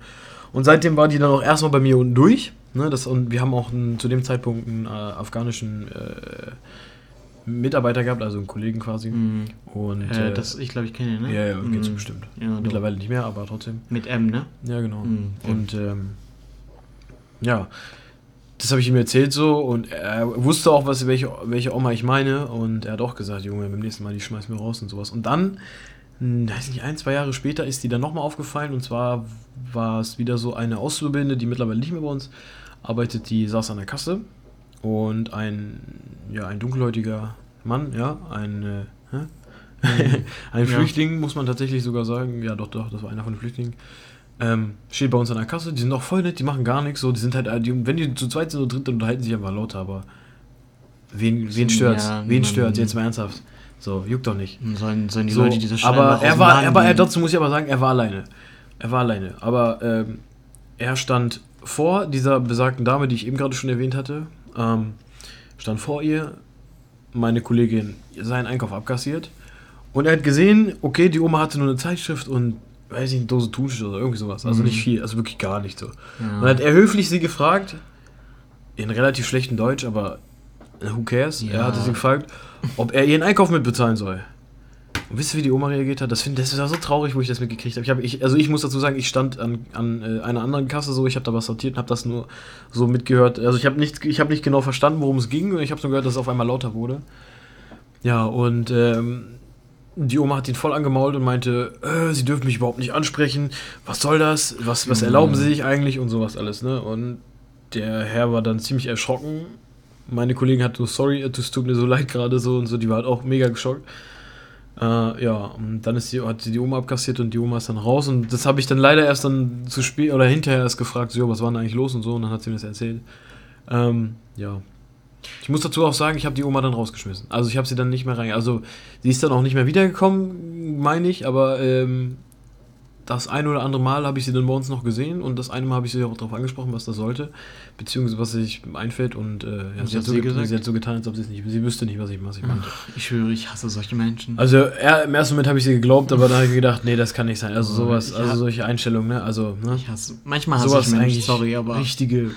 Und seitdem war die dann auch erstmal bei mir unten durch. Ne, das, und wir haben auch einen, zu dem Zeitpunkt einen äh, afghanischen äh, Mitarbeiter gehabt, also einen Kollegen quasi. Mhm. Und Äh, äh, das, ich glaube, ich kenne ihn, ne? ja, ja, geht's Mhm. bestimmt. Ja, doch. Mittlerweile nicht mehr, aber trotzdem. Mit M, ne? Ja, genau. Ja. Und ähm, ja, das habe ich ihm erzählt so und er wusste auch, was, welche, welche Oma ich meine und er hat auch gesagt, Junge, beim nächsten Mal, die schmeiß mir raus und sowas. Und dann, weiß nicht, ein, zwei Jahre später ist die dann nochmal aufgefallen und zwar war es wieder so eine Auszubildende, die mittlerweile nicht mehr bei uns arbeitet, die saß an der Kasse und ein, ja, ein dunkelhäutiger Mann, ja, ein, äh, hä? *laughs* ein Ja. Flüchtling, muss man tatsächlich sogar sagen. Ja, doch, doch, das war einer von den Flüchtlingen. Ähm, steht bei uns an der Kasse, die sind auch voll nett, die machen gar nichts, so, die sind halt, äh, die, wenn die zu zweit sind oder dritt, dann unterhalten sich einfach lauter, aber wen, wen stört's? Ja, wen stört's? Jetzt mal ernsthaft. So, juckt doch nicht. Sollen, sollen die So, Leute diese aber er war, er war, er, dort dazu muss ich aber sagen, er war alleine. Er war alleine. Aber ähm, er stand vor dieser besagten Dame, die ich eben gerade schon erwähnt hatte, ähm, stand vor ihr, meine Kollegin seinen Einkauf abkassiert und er hat gesehen, okay, die Oma hatte nur eine Zeitschrift und weiß ich, eine Dose Thunfisch oder irgendwie sowas. Also Mhm. nicht viel, also wirklich gar nicht so. Ja. Und dann hat er höflich sie gefragt, in relativ schlechtem Deutsch, aber who cares? Ja. Er hatte sie gefragt, ob er ihren Einkauf mitbezahlen soll. Und wisst ihr, wie die Oma reagiert hat? Das, find, das war so traurig, wo ich das mitgekriegt habe. Ich hab, ich, also ich muss dazu sagen, ich stand an, an äh, einer anderen Kasse so, ich habe da was sortiert und habe das nur so mitgehört. Also ich habe nicht, ich hab nicht genau verstanden, worum es ging und ich habe nur gehört, dass es auf einmal lauter wurde. Ja, und ähm, die Oma hat ihn voll angemault und meinte, äh, sie dürfen mich überhaupt nicht ansprechen. Was soll das? Was, was Mhm. erlauben sie sich eigentlich und sowas alles, ne? Und der Herr war dann ziemlich erschrocken. Meine Kollegin hat so, sorry, es tut mir so leid gerade so und so, die war halt auch mega geschockt. Äh, ja, und dann ist die, hat sie die Oma abkassiert und die Oma ist dann raus und das habe ich dann leider erst dann zu spät oder hinterher erst gefragt, so, was war denn eigentlich los und so und dann hat sie mir das erzählt. Ähm, ja. Ich muss dazu auch sagen, ich habe die Oma dann rausgeschmissen. Also ich habe sie dann nicht mehr rein. Also sie ist dann auch nicht mehr wiedergekommen, meine ich, aber ähm, das ein oder andere Mal habe ich sie dann bei uns noch gesehen und das eine Mal habe ich sie auch darauf angesprochen, was das sollte, beziehungsweise was sich einfällt und äh, ja, sie, hat so gesagt? sie hat so getan, als ob sie es nicht, sie wüsste nicht, was ich, was ich meinte. Ich schwöre, ich hasse solche Menschen. Also er, im ersten Moment habe ich sie geglaubt, aber dann habe ich gedacht, nee, das kann nicht sein. Also sowas, Ja. also solche Einstellungen, ne? Also, ne? ich hasse, manchmal hasse Sowas ich Menschen, sorry, aber. richtige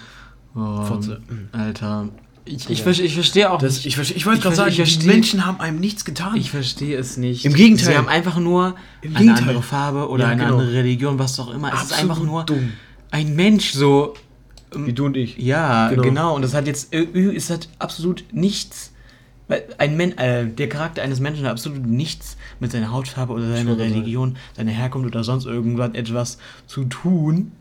Oh, Fotze. Alter. Ich, ich, Ja. verste- ich verstehe auch Das, nicht. ich ich wollte gerade sagen, ich die verstehe- Menschen haben einem nichts getan. Ich verstehe es nicht. Im Gegenteil. Sie haben einfach nur Im eine Gegenteil. andere Farbe oder Ja, eine genau. andere Religion, was auch immer. Es ist einfach nur dumm. ein Mensch, so. Wie du und ich. Ja, Genau. genau. Und das hat jetzt, äh, es hat absolut nichts. weil Ein Men äh, der Charakter eines Menschen hat absolut nichts mit seiner Hautfarbe oder seiner Religion, seiner Herkunft oder sonst irgendwas etwas zu tun.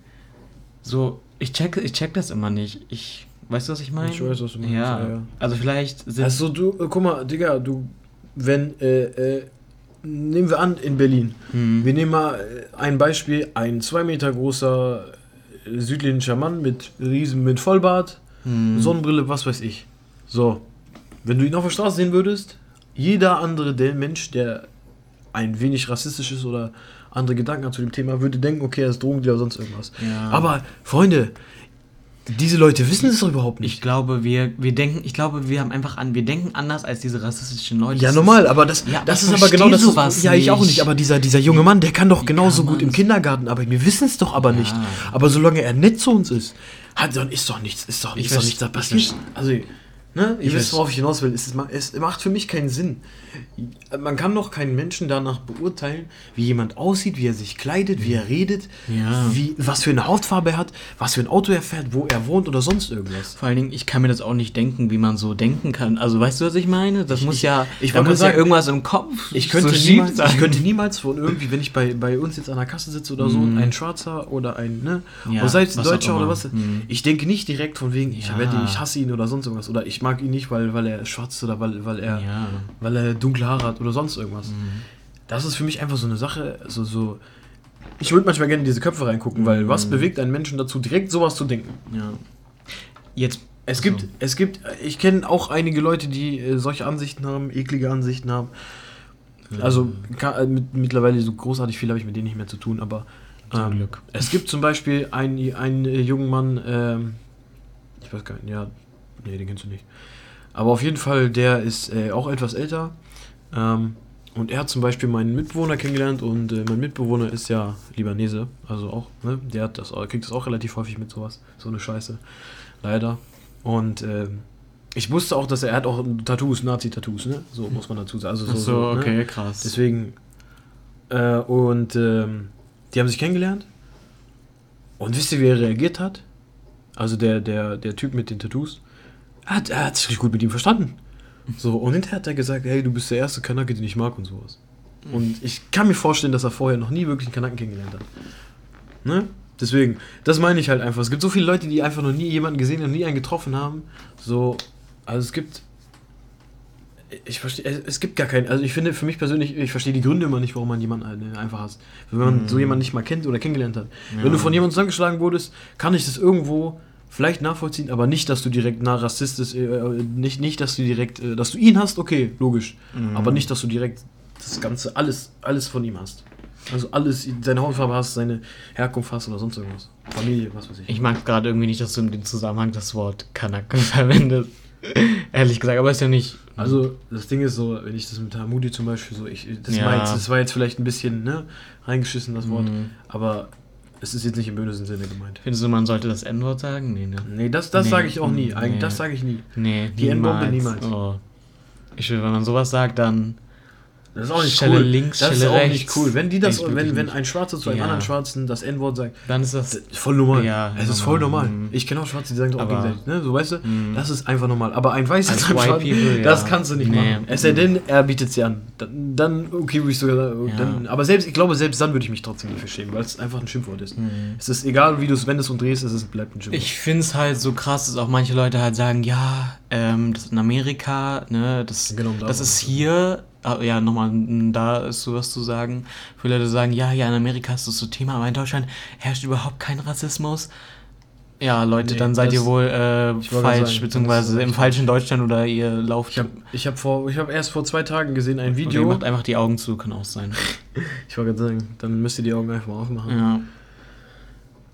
So, ich check, ich check das immer nicht. Ich, weißt du, was ich meine? Ich weiß, was du meinst, Ja, ja, ja. also vielleicht sind Also du, äh, guck mal, Digga, du, wenn, äh, äh, nehmen wir an, in Berlin. Hm. Wir nehmen mal äh, ein Beispiel, ein zwei Meter großer äh, südländischer Mann mit Riesen, mit Vollbart, Hm. Sonnenbrille, was weiß ich. So, wenn du ihn auf der Straße sehen würdest, jeder andere der Mensch, der ein wenig rassistisch ist oder andere Gedanken hat zu dem Thema, würde denken, okay, er ist Drogendealer oder sonst irgendwas. Ja. Aber, Freunde, diese Leute wissen es doch überhaupt nicht. Ich glaube, wir, wir denken, ich glaube, wir haben einfach an, wir denken anders als diese rassistischen Leute. Ja, normal, aber das, Ja, das ist aber genau das. sowas ja, ich auch nicht. nicht, aber dieser, dieser junge Mann, der kann doch genauso gut im? Kindergarten arbeiten. Wir wissen es doch aber nicht. Ja. Aber solange er nett zu uns ist, hat, dann ist doch nichts, ist doch, Ich ist doch nichts da passiert. Also, ne, ihr Ich wisst, worauf ich hinaus will. Es, es macht für mich keinen Sinn. Man kann doch keinen Menschen danach beurteilen, wie jemand aussieht, wie er sich kleidet, wie er redet, Ja. wie, was für eine Hautfarbe er hat, was für ein Auto er fährt, wo er wohnt oder sonst irgendwas. Vor allen Dingen, ich kann mir das auch nicht denken, wie man so denken kann. Also, weißt du, was ich meine? Das muss ich- ja, ich da muss gerade ja sagen, irgendwas im Kopf Ich könnte, so niemals, ich könnte niemals von irgendwie, wenn ich bei, bei uns jetzt an der Kasse sitze oder so, ein Schwarzer oder ein, ne? Ja, oder sei es ein Deutscher oder was. Mhm. Ich denke nicht direkt von wegen, ich, Ja. wette, ich hasse ihn oder sonst irgendwas. Oder ich mag ihn nicht, weil, weil er schwarz oder weil, weil, er, Ja. weil er dunkle Haare hat oder sonst irgendwas. Mhm. Das ist für mich einfach so eine Sache, so, so ich würde manchmal gerne in diese Köpfe reingucken, weil was Mhm. bewegt einen Menschen dazu, direkt sowas zu denken? Ja. Jetzt. Es So. gibt, es gibt, ich kenne auch einige Leute, die äh, solche Ansichten haben, eklige Ansichten haben. Also ka- äh, mit, mittlerweile so großartig viel habe ich mit denen nicht mehr zu tun, aber Zum ähm, Glück. es gibt zum Beispiel einen, einen jungen Mann, ähm, ich weiß gar nicht, ja, nee, den kennst du nicht. Aber auf jeden Fall, der ist äh, auch etwas älter. Ähm, und er hat zum Beispiel meinen Mitbewohner kennengelernt und äh, mein Mitbewohner ist ja Libanese, also auch, ne? Der hat das, kriegt das auch relativ häufig mit sowas, so eine Scheiße. Leider. Und ähm, ich wusste auch, dass er, er hat auch Tattoos, Nazi-Tattoos, ne? So muss man dazu sagen. Also so, Ach so, ne? okay, krass. Deswegen. Äh, und ähm, die haben sich kennengelernt. Und wisst ihr, wie er reagiert hat? Also der, der, der Typ mit den Tattoos. Er hat, er hat sich richtig gut mit ihm verstanden. So, und hinterher hat er gesagt, hey, du bist der erste Kanake, den ich mag und sowas. Und ich kann mir vorstellen, dass er vorher noch nie wirklich einen Kanaken kennengelernt hat. Ne? Deswegen, das meine ich halt einfach. Es gibt so viele Leute, die einfach noch nie jemanden gesehen und nie einen getroffen haben. So, also es gibt. Ich verstehe, es, gibt gar keinen. Also ich finde für mich persönlich, ich verstehe die Gründe immer nicht, warum man jemanden äh, einfach hasst. Wenn man Mhm. so jemanden nicht mal kennt oder kennengelernt hat. Ja. Wenn du von jemandem zusammengeschlagen wurdest, kann ich das irgendwo vielleicht nachvollziehen, aber nicht, dass du direkt na rassistisch, äh, nicht, nicht, dass du direkt, äh, dass du ihn hast, okay, logisch. Mhm. Aber nicht, dass du direkt das Ganze, alles, alles von ihm hast. Also alles, seine Hautfarbe hast, seine Herkunft hast oder sonst irgendwas. Familie, was weiß ich. Ich mag gerade irgendwie nicht, dass du in dem Zusammenhang das Wort Kanaken *laughs* verwendest. Ehrlich gesagt, aber ist ja nicht. Also, das Ding ist so, wenn ich das mit Hamudi zum Beispiel so, ich, das, Ja. war jetzt, das war jetzt vielleicht ein bisschen, ne, reingeschissen, das Wort, Mhm. aber es ist jetzt nicht im bösen Sinne gemeint. Findest du, man sollte das N-Wort sagen? Nee, ne? Nee, das, das Nee. sage ich auch nie. Eigentlich, Nee. das sage ich nie. Nee, Die N-Bombe niemals. Oh. Ich will, wenn man sowas sagt, dann. Das ist auch nicht Schelle cool. links, das ist Schelle auch rechts. nicht cool. Wenn die das, wenn, wenn nicht. ein Schwarzer zu einem Ja. anderen Schwarzen das N-Wort sagt, Dann ist das ist voll normal. Ja, es ist voll normal. Mhm. Ich kenne auch Schwarze, die sagen das auch gegenseitig. Ne? So weißt du, Mhm. das ist einfach normal. Aber ein Weißer zu einem Schwarzen, People, das ja. kannst du nicht Nee. machen. Es sei denn, er bietet sie an. Dann, dann okay, würde ich sogar sagen. Dann, aber selbst, ich glaube, selbst dann würde ich mich trotzdem dafür schämen, weil es einfach ein Schimpfwort ist. Mhm. Es ist egal, wie du es wendest und drehst, es ist, bleibt ein Schimpfwort. Ich finde es halt so krass, dass auch manche Leute halt sagen, ja, ähm, das in Amerika, ne, das, Genau, da das ist hier, ah, ja, nochmal, da ist sowas zu sagen. Viele Leute sagen, ja, ja, in Amerika ist das so Thema, aber in Deutschland herrscht überhaupt kein Rassismus. Ja, Leute, Nee, dann seid ihr wohl äh, falsch, sagen, beziehungsweise im falschen Deutschland oder ihr lauft. Ich habe ich hab vor, ich habe erst vor zwei Tagen gesehen ein Video. macht einfach die Augen zu, kann auch sein. *laughs* Ich wollte gerade sagen, dann müsst ihr die Augen einfach mal aufmachen. Ja.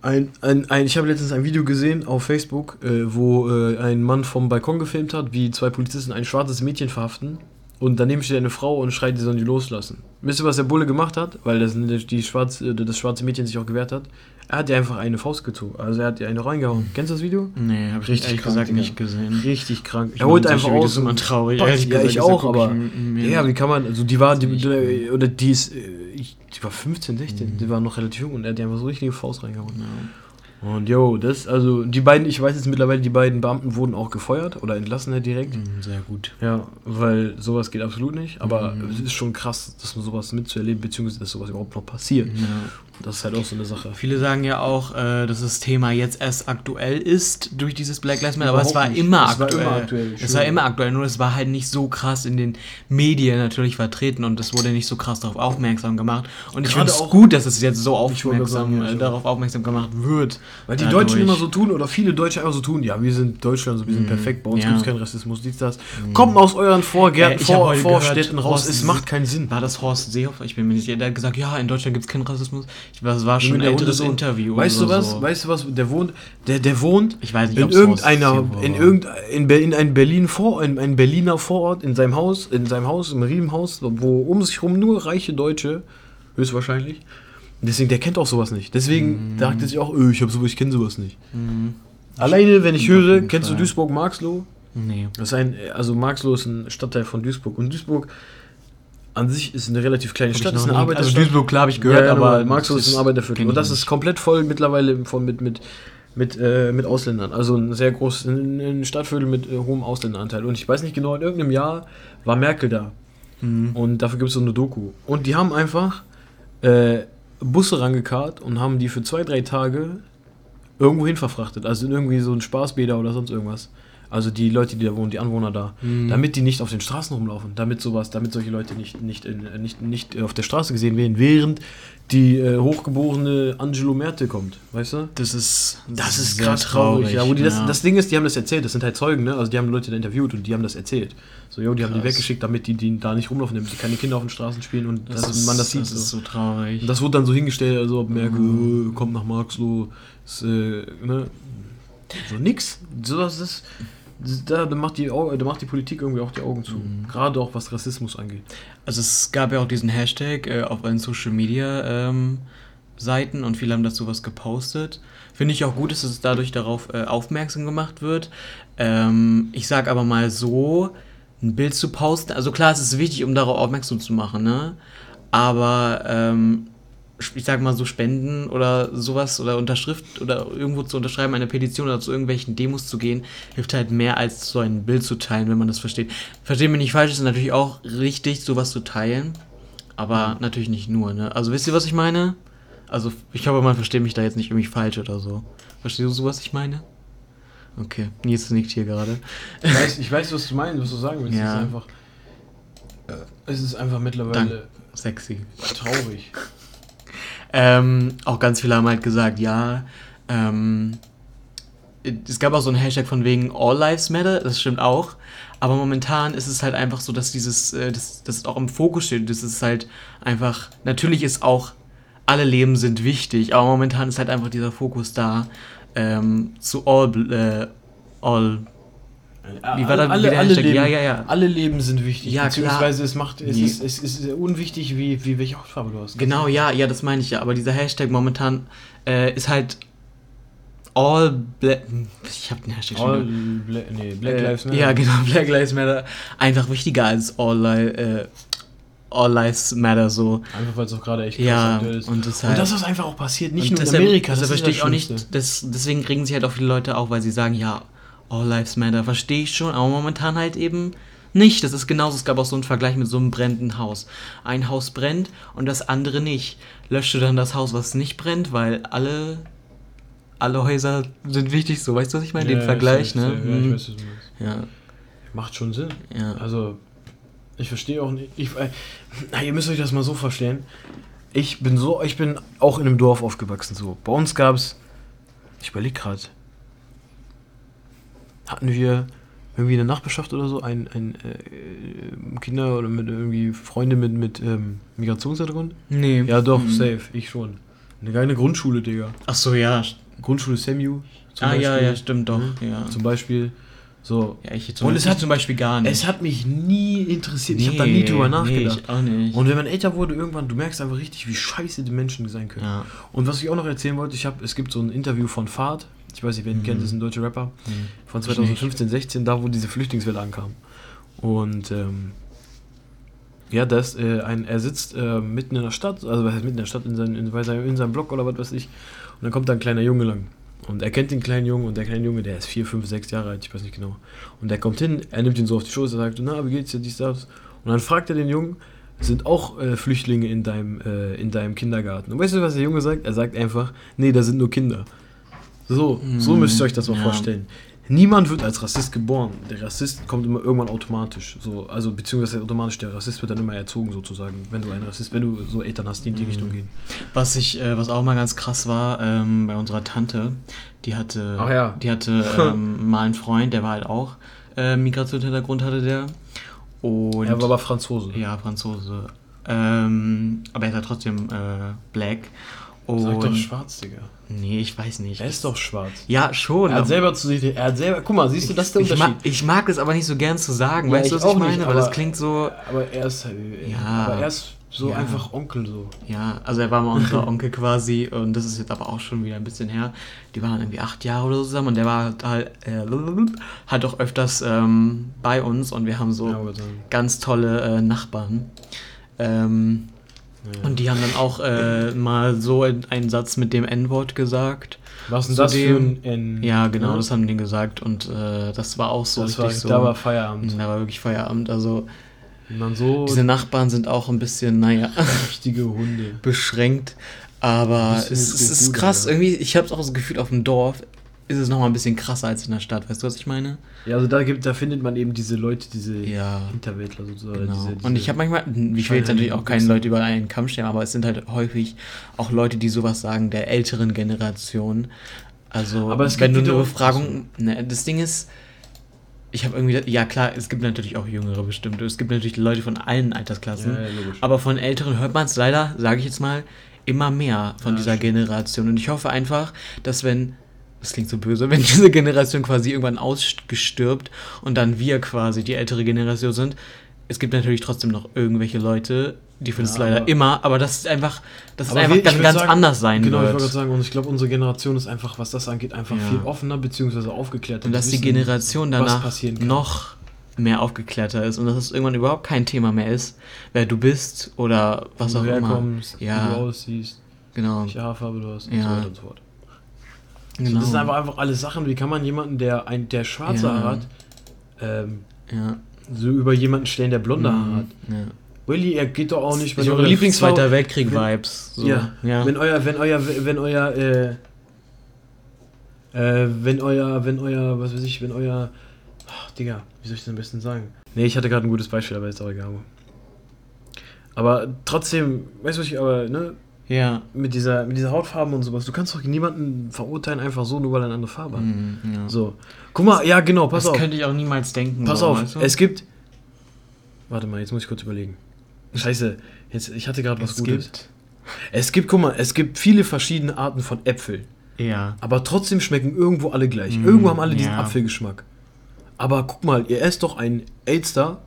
Ein, ein, ein, ich habe letztens ein Video gesehen auf Facebook, äh, wo äh, ein Mann vom Balkon gefilmt hat, wie zwei Polizisten ein schwarzes Mädchen verhaften. Und daneben steht eine Frau und schreit, die sollen die loslassen. Wisst ihr, was der Bulle gemacht hat? Weil das, die schwarz, äh, das schwarze Mädchen sich auch gewehrt hat. Er hat ihr einfach eine Faust gezogen. Also er hat ihr eine reingehauen. Kennst du das Video? Nee, habe ich Richtig krank, gesagt Digga. nicht gesehen. Richtig krank. Ich er holt einfach aus. sind immer und traurig, ehrlich ja, gesagt, ich auch, aber. Ja, wie kann man. Also die war. Die, oder die ist. Ich- Die war 15, 16. Mhm. Die war noch relativ jung und er hat ihr einfach so richtige Faust reingehauen. Ja. Und yo, das, also die beiden, ich weiß jetzt mittlerweile, die beiden Beamten wurden auch gefeuert oder entlassen ja direkt. Mhm, Sehr gut. Ja, weil sowas geht absolut nicht. Aber Mhm. es ist schon krass, dass man sowas mitzuerleben, beziehungsweise dass sowas überhaupt noch passiert. Ja. Das ist halt auch so eine Sache. Viele sagen ja auch, äh, dass das Thema jetzt erst aktuell ist durch dieses Black Lives Matter, aber es war immer Es war aktuell. immer aktuell, Es war immer aktuell, nur es war halt nicht so krass in den Medien natürlich vertreten und es wurde nicht so krass darauf aufmerksam gemacht. Und ich finde es gut, dass es jetzt so aufmerksam, sagen, ja, äh, darauf aufmerksam gemacht wird. Weil die Dadurch. Deutschen immer so tun, oder viele Deutsche einfach so tun, ja, wir sind Deutschland, so, wir sind Mhm, perfekt, bei uns ja. gibt es keinen Rassismus, dies, das. Kommt aus euren Vorgärten, Äh, Vor, Vorstädten raus, Horst es macht keinen Sinn. War das Horst Seehofer? Ich bin mir nicht sicher. Der hat gesagt, ja, in Deutschland gibt es keinen Rassismus. Ich, das war schon ein älteres Hundesohn. Interview. Weißt du was? So. Weißt du was? Der wohnt, der, der wohnt Ich weiß nicht, in irgendeiner, in irgendein, in, in einem Berlin vor, in einem Berliner Vorort, in seinem Haus, in seinem Haus, im Riemenhaus, wo um sich rum nur reiche Deutsche, höchstwahrscheinlich. Deswegen, der kennt auch sowas nicht. Deswegen dachte er sich auch, öh, ich hab sowas, ich kenne sowas nicht. Mhm. Alleine, wenn ich höre, kennst du. Duisburg-Marxloh? Nee. Das ist ein, also Marxloh ist ein Stadtteil von Duisburg. Und Duisburg an sich ist eine relativ kleine Stadt, ist eine nie- also Arbeiterstadt. Duisburg, klar, habe ich gehört, ja, ja, aber aber Marxloh ist ein Arbeiterviertel. Und das ist komplett voll mittlerweile von, mit, mit, mit, äh, mit Ausländern. Also ein sehr großes ein, ein Stadtviertel mit äh, hohem Ausländeranteil. Und ich weiß nicht genau, in irgendeinem Jahr war Merkel da. Mhm. Und dafür gibt es so eine Doku. Und die haben einfach äh, Busse rangekarrt und haben die für zwei, drei Tage irgendwo hin verfrachtet. Also in irgendwie so ein Spaßbäder oder sonst irgendwas. Also die Leute, die da wohnen, die Anwohner da. Mhm. Damit die nicht auf den Straßen rumlaufen. Damit sowas, damit solche Leute nicht, nicht, in, nicht, nicht auf der Straße gesehen werden, während die äh, hochgeborene Angelo Merte kommt. Weißt du? Das ist, Das ist sehr krass traurig. Ja, wo die das, ja. das Ding ist, die haben das erzählt. Das sind halt Zeugen, ne? Also die haben Leute da interviewt und die haben das erzählt. So, jo, die haben die Krass. weggeschickt, damit die, die da nicht rumlaufen, damit die keine Kinder auf den Straßen spielen und das dass ist, man das sieht. Das ist so. so traurig. Und das wurde dann so hingestellt, also ob Merkel Mhm. kommt nach Marxloh, ist, äh, ne? So nix. So das ist. Da, da, macht die, da macht die Politik irgendwie auch die Augen zu. Mhm. Gerade auch was Rassismus angeht. Also es gab ja auch diesen Hashtag äh, auf allen Social Media ähm, Seiten und viele haben dazu was gepostet. Finde ich auch gut, dass es dadurch darauf äh, aufmerksam gemacht wird. Ähm, ich sag aber mal so, ein Bild zu posten, also klar, es ist wichtig, um darauf aufmerksam zu machen, ne? Aber ähm, ich sag mal so Spenden oder sowas oder Unterschrift oder irgendwo zu unterschreiben, eine Petition oder zu irgendwelchen Demos zu gehen, hilft halt mehr als so ein Bild zu teilen, wenn man das versteht. Versteht mich nicht falsch, es ist natürlich auch richtig, sowas zu teilen, aber natürlich nicht nur, ne? Also wisst ihr, was ich meine? Also ich hoffe, man versteht mich da jetzt nicht irgendwie falsch oder so. Verstehst du so, was ich meine? Okay, Nils nickt hier gerade. Ich weiß, ich weiß, was du meinst, was du sagen willst. Ja. Es ist einfach. Es ist einfach mittlerweile Sexy. traurig. Ähm, auch ganz viele haben halt gesagt, ja, ähm, es gab auch so einen Hashtag von wegen All Lives Matter, das stimmt auch. Aber momentan ist es halt einfach so, dass dieses, äh, das, das auch im Fokus steht. Das ist halt einfach, natürlich ist auch, alle Leben sind wichtig, aber momentan ist halt einfach dieser Fokus da ähm, zu All, äh, All, Wie war da alle, wie der alle? Leben, Ja, ja, ja. alle Leben sind wichtig. Ja, klar. beziehungsweise es macht es Nee. ist, es ist unwichtig, wie, wie welche Hautfarbe du hast. Genau, ja, ja, das meine ich ja. Aber dieser Hashtag momentan äh, ist halt All Black. Ich habe den Hashtag schon. All wieder. Bla nee, Black Äh, Lives Matter. Ja, genau, *laughs* Black Lives Matter. Einfach wichtiger als All, Li äh, All Lives Matter so. Einfach weil es auch gerade echt Ja, aktuell ist. und das Und halt. das, was einfach auch passiert, nicht nur in deshalb- Amerika, deshalb das ist verstehe ich das auch nicht. Das, deswegen regen sich halt auch viele Leute auf, weil sie sagen, ja, All Lives Matter, verstehe ich schon, aber momentan halt eben nicht. Das ist genauso, es gab auch so einen Vergleich mit so einem brennenden Haus. Ein Haus brennt und das andere nicht. Löscht du dann das Haus, was nicht brennt, weil alle, alle Häuser sind wichtig, so weißt du, was ich meine? Den Ja, Vergleich, safe, ne? Ja, ich Mhm. weiß, was du meinst. Ja, Macht schon Sinn. ja. Also, ich verstehe auch nicht. Ich, äh, ihr müsst euch das mal so verstehen. Ich bin so, ich bin auch in einem Dorf aufgewachsen. So. Bei uns gab es, ich überlege gerade, hatten wir irgendwie in der Nachbarschaft oder so ein, ein äh, Kinder oder mit irgendwie Freunde mit, mit ähm, Migrationshintergrund? Nee. Ja, doch, Mhm. safe, ich schon. Eine geile Grundschule, Digga. Ach so, ja. Grundschule Samu. zum Ah, ja, Beispiel. ja, stimmt doch. Mhm. Ja. Zum Beispiel. So. Ja, ich, Und und es hat- zum Beispiel gar nicht. Es hat mich nie interessiert. ich habe da nie Nee, drüber Nee, nachgedacht. ich auch nicht. Und wenn man älter wurde, irgendwann, du merkst einfach richtig, wie scheiße die Menschen sein können. ja. Und was ich auch noch erzählen wollte, ich habe, es gibt so ein Interview von Fahrt, ich weiß nicht, wer ihn Mhm. kennt, das ist ein deutscher Rapper, von Ich 2015, 16, da wo diese Flüchtlingswelle ankam. Und ähm, ja, das, äh, ein, er sitzt äh, mitten in der Stadt, also was heißt mitten in der Stadt, in, seinem in, in seinem Block oder was weiß ich, und dann kommt da ein kleiner Junge lang. Und er kennt den kleinen Jungen und der kleine Junge, der ist vier, fünf, sechs Jahre alt, ich weiß nicht genau. Und der kommt hin, er nimmt ihn so auf die Schoße, sagt, na, wie geht's dir, dies, das. Und dann fragt er den Jungen, sind auch äh, Flüchtlinge in deinem, äh, in deinem Kindergarten? Und weißt du, was der Junge sagt? Er sagt einfach, nee, da sind nur Kinder. So, so Mhm, müsst ihr euch das mal ja. vorstellen. Niemand wird als Rassist geboren. Der Rassist kommt immer irgendwann automatisch. So, also beziehungsweise automatisch, der Rassist wird dann immer erzogen sozusagen, wenn du ein Rassist, wenn du so Eltern hast, die in die Mhm. Richtung gehen. Was ich, äh, was auch mal ganz krass war, ähm, bei unserer Tante, die hatte, Ach ja. die hatte ähm, *laughs* mal einen Freund, der war halt auch äh, Migrationshintergrund hatte der. Und er war aber Franzose. ja, Franzose. Ähm, aber er ist halt trotzdem äh, black. Und Sag doch schwarz, Digga. nee, ich weiß nicht. Er ist doch schwarz. ja, schon. Er hat aber- selber zu sich, er hat selber, guck mal, siehst du, das ist der ich, Unterschied. mag, ich mag es aber nicht so gern zu sagen, Ja, weißt du, was ich auch nicht, meine? Weil das aber- klingt so, aber er ist, äh, Ja. aber er ist so Ja. einfach Onkel so. Ja, also er war mal unser *laughs* Onkel quasi und das ist jetzt aber auch schon wieder ein bisschen her. Die waren irgendwie acht Jahre oder so zusammen und der war halt, äh, halt auch öfters ähm, bei uns und wir haben so Ja, aber ganz tolle äh, Nachbarn. Ähm, ja. und die haben dann auch äh, mal so einen Satz mit dem N-Wort gesagt. Was ist denn das für ein N? Ja, genau, ne? das haben die gesagt und äh, das war auch so das richtig war, so. Da war Feierabend. da war wirklich Feierabend. Also so diese Nachbarn sind auch ein bisschen, naja, *laughs* richtige Hunde. beschränkt. Aber es, es ist krass, ja. irgendwie, ich habe auch das Gefühl auf dem Dorf, ist es nochmal ein bisschen krasser als in der Stadt. Weißt du, was ich meine? Ja, also da, gibt, da findet man eben diese Leute, diese Ja. Hinterwäldler sozusagen. Genau. Diese, diese und ich habe manchmal, ich will jetzt natürlich auch keine Wichser. Leute über einen Kamm stellen, aber es sind halt häufig auch Leute, die sowas sagen, der älteren Generation. Also, Aber es wenn du eine Befragung, ne, das Ding ist, ich habe irgendwie, ja klar, es gibt natürlich auch Jüngere bestimmt. Es gibt natürlich Leute von allen Altersklassen. Ja, ja. Aber von Älteren hört man es leider, sage ich jetzt mal, immer mehr von Ja, dieser stimmt. Generation. Und ich hoffe einfach, dass wenn, das klingt so böse, *laughs* wenn diese Generation quasi irgendwann ausgestirbt und dann wir quasi die ältere Generation sind, es gibt natürlich trotzdem noch irgendwelche Leute, die finden es Ja, leider aber- immer, aber das ist einfach, es Aber einfach wir- ich ganz, ganz sagen- anders sein Genau, ich wollte wird. gerade sagen, und ich glaube, unsere Generation ist einfach, was das angeht, einfach Ja. viel offener bzw. aufgeklärter. Und dass die wissen, Generation was danach noch mehr aufgeklärter ist und dass es irgendwann überhaupt kein Thema mehr ist, wer du bist oder was wo auch du immer. herkommst, wie Ja. du aussiehst, Genau. welche Haarfarbe du hast und Ja. so weiter und so fort. Genau. So, das sind einfach, einfach alle Sachen, wie kann man jemanden, der, ein, der schwarze Ja. Haare hat, ähm, ja. so über jemanden stellen, der blonde Haare hat. Ja. Willi, er geht doch auch nicht, Ich wenn eure eure Lieblingsfrau... Zweiter Weltkrieg-Vibes. So. Ja, ja. Wenn euer, wenn euer, wenn euer, äh, äh, wenn euer, wenn euer, was weiß ich, wenn euer, ach, Digga, wie soll ich das am besten sagen? Nee, ich hatte gerade ein gutes Beispiel, aber ist auch egal. Aber trotzdem, weißt du, was ich, aber, ne, ja. mit dieser, mit dieser Hautfarbe und sowas, du kannst doch niemanden verurteilen, einfach so, nur weil er eine andere Farbe hat. Mhm, ja. So. Guck mal, ja, genau, pass das auf. könnte ich auch niemals denken. Pass auf, weißt du? es gibt. Warte mal, jetzt muss ich kurz überlegen. Scheiße, jetzt, ich hatte gerade was Es Gutes. gibt. Es gibt, guck mal, es gibt viele verschiedene Arten von Äpfeln. Ja. Aber trotzdem schmecken irgendwo alle gleich. Mm, irgendwo haben alle diesen ja. Apfelgeschmack. Aber guck mal, ihr esst doch ein Elster.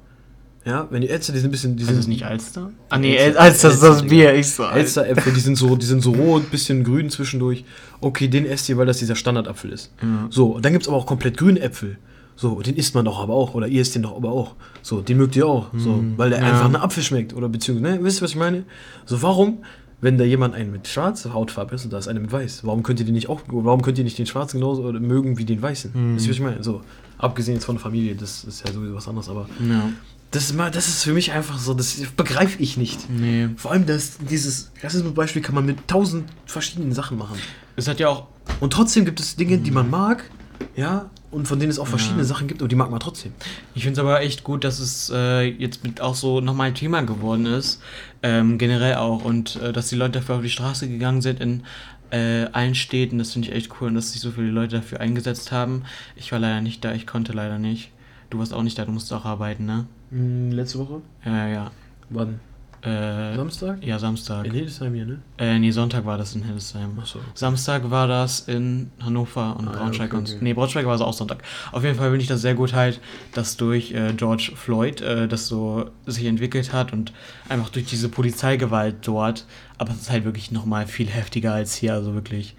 Ja, wenn ihr Elster, die sind ein bisschen. Die Ist sind, das nicht Alster? Ah, nee, Elster- Alster ist das Elster, Bier. Ich so. Elster-Äpfel, die sind so, die sind so rot, bisschen grün zwischendurch. Okay, den esst ihr, weil das dieser Standardapfel ist. Ja. So, dann gibt es aber auch komplett grüne Äpfel. So, den isst man doch aber auch. Oder ihr isst den doch aber auch. So, den mögt ihr auch. So, weil der ja. einfach nach Apfel schmeckt. Oder beziehungsweise, ne, wisst ihr, was ich meine? So, warum, wenn da jemand einen mit schwarzer Hautfarbe ist und da ist einer mit weiß, warum könnt ihr den nicht auch, warum könnt ihr nicht den schwarzen genauso oder mögen wie den weißen? Wisst ihr, was ich meine? So, abgesehen jetzt von der Familie, das ist ja sowieso was anderes, aber Ja. Das ist mal, das ist für mich einfach so, das begreife ich nicht. Nee. Vor allem das, dieses Rassismusbeispiel kann man mit tausend verschiedenen Sachen machen. Es hat ja auch. Und trotzdem gibt es Dinge, die man mag, ja, und von denen es auch verschiedene Ja. Sachen gibt und die mag man trotzdem. Ich finde es aber echt gut, dass es äh, jetzt mit auch so nochmal Thema geworden ist. Ähm, generell auch. Und äh, dass die Leute dafür auf die Straße gegangen sind in äh, allen Städten. Das finde ich echt cool. Und dass sich so viele Leute dafür eingesetzt haben. Ich war leider nicht da, ich konnte leider nicht. Du warst auch nicht da, du musst auch arbeiten, ne? Letzte Woche? Ja, ja. Wann? Äh, Samstag? ja, Samstag. In Hildesheim hier, ne? Äh, nee, Sonntag war das in Hildesheim. Achso. Samstag war das in Hannover und Ah, ja, Braunschweig okay, und. okay. Nee, Braunschweig war es auch Sonntag. Auf jeden Fall finde ich das sehr gut halt, dass durch äh, George Floyd äh, das so sich entwickelt hat und einfach durch diese Polizeigewalt dort. Aber es ist halt wirklich nochmal viel heftiger als hier, also wirklich.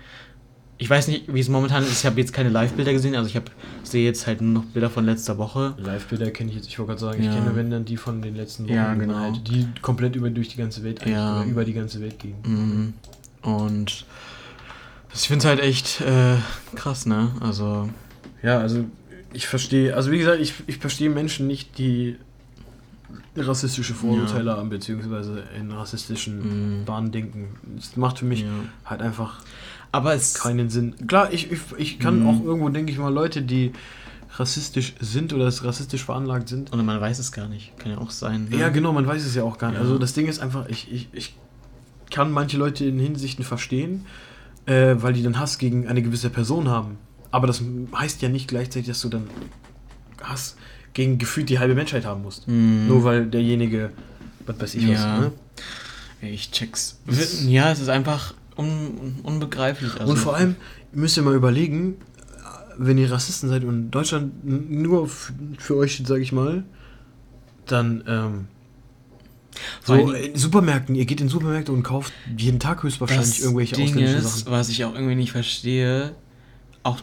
Ich weiß nicht, wie es momentan ist. Ich habe jetzt keine Live-Bilder gesehen, also ich habe sehe jetzt halt nur noch Bilder von letzter Woche. Live-Bilder kenne ich jetzt, ich wollte gerade sagen, Ja. ich kenne wenn dann die von den letzten Wochen, Ja, genau. halt, die komplett über durch die ganze Welt Ja. über die ganze Welt gingen. Mhm. Und ich finde es halt echt äh, krass, ne? Also. Ja, also ich verstehe, also wie gesagt, ich, ich verstehe Menschen nicht, die rassistische Vorurteile haben, beziehungsweise in rassistischen Mhm. Bahnen denken. Es macht für mich Ja. halt einfach Aber es. keinen Sinn. Klar, ich, ich, ich kann Mhm. auch irgendwo, denke ich mal, Leute, die rassistisch sind oder rassistisch veranlagt sind. Oder man weiß es gar nicht. Kann ja auch sein. Ne? Ja, genau, man weiß es ja auch gar nicht. Ja. Also das Ding ist einfach, ich, ich, ich kann manche Leute in Hinsichten verstehen, äh, weil die dann Hass gegen eine gewisse Person haben. Aber das heißt ja nicht gleichzeitig, dass du dann Hass gegen gefühlt die halbe Menschheit haben musst. Mhm. Nur weil derjenige, was weiß ich Ja. was, ne? Ich check's. Ja, es ist einfach un unbegreiflich. Also, Und vor allem müsst ihr mal überlegen, wenn ihr Rassisten seid und Deutschland nur für euch, sage ich mal, dann ähm, so in Supermärkten, ihr geht in Supermärkte und kauft jeden Tag höchstwahrscheinlich irgendwelche Ding ausländischen ist, Sachen. was ich auch irgendwie nicht verstehe, auch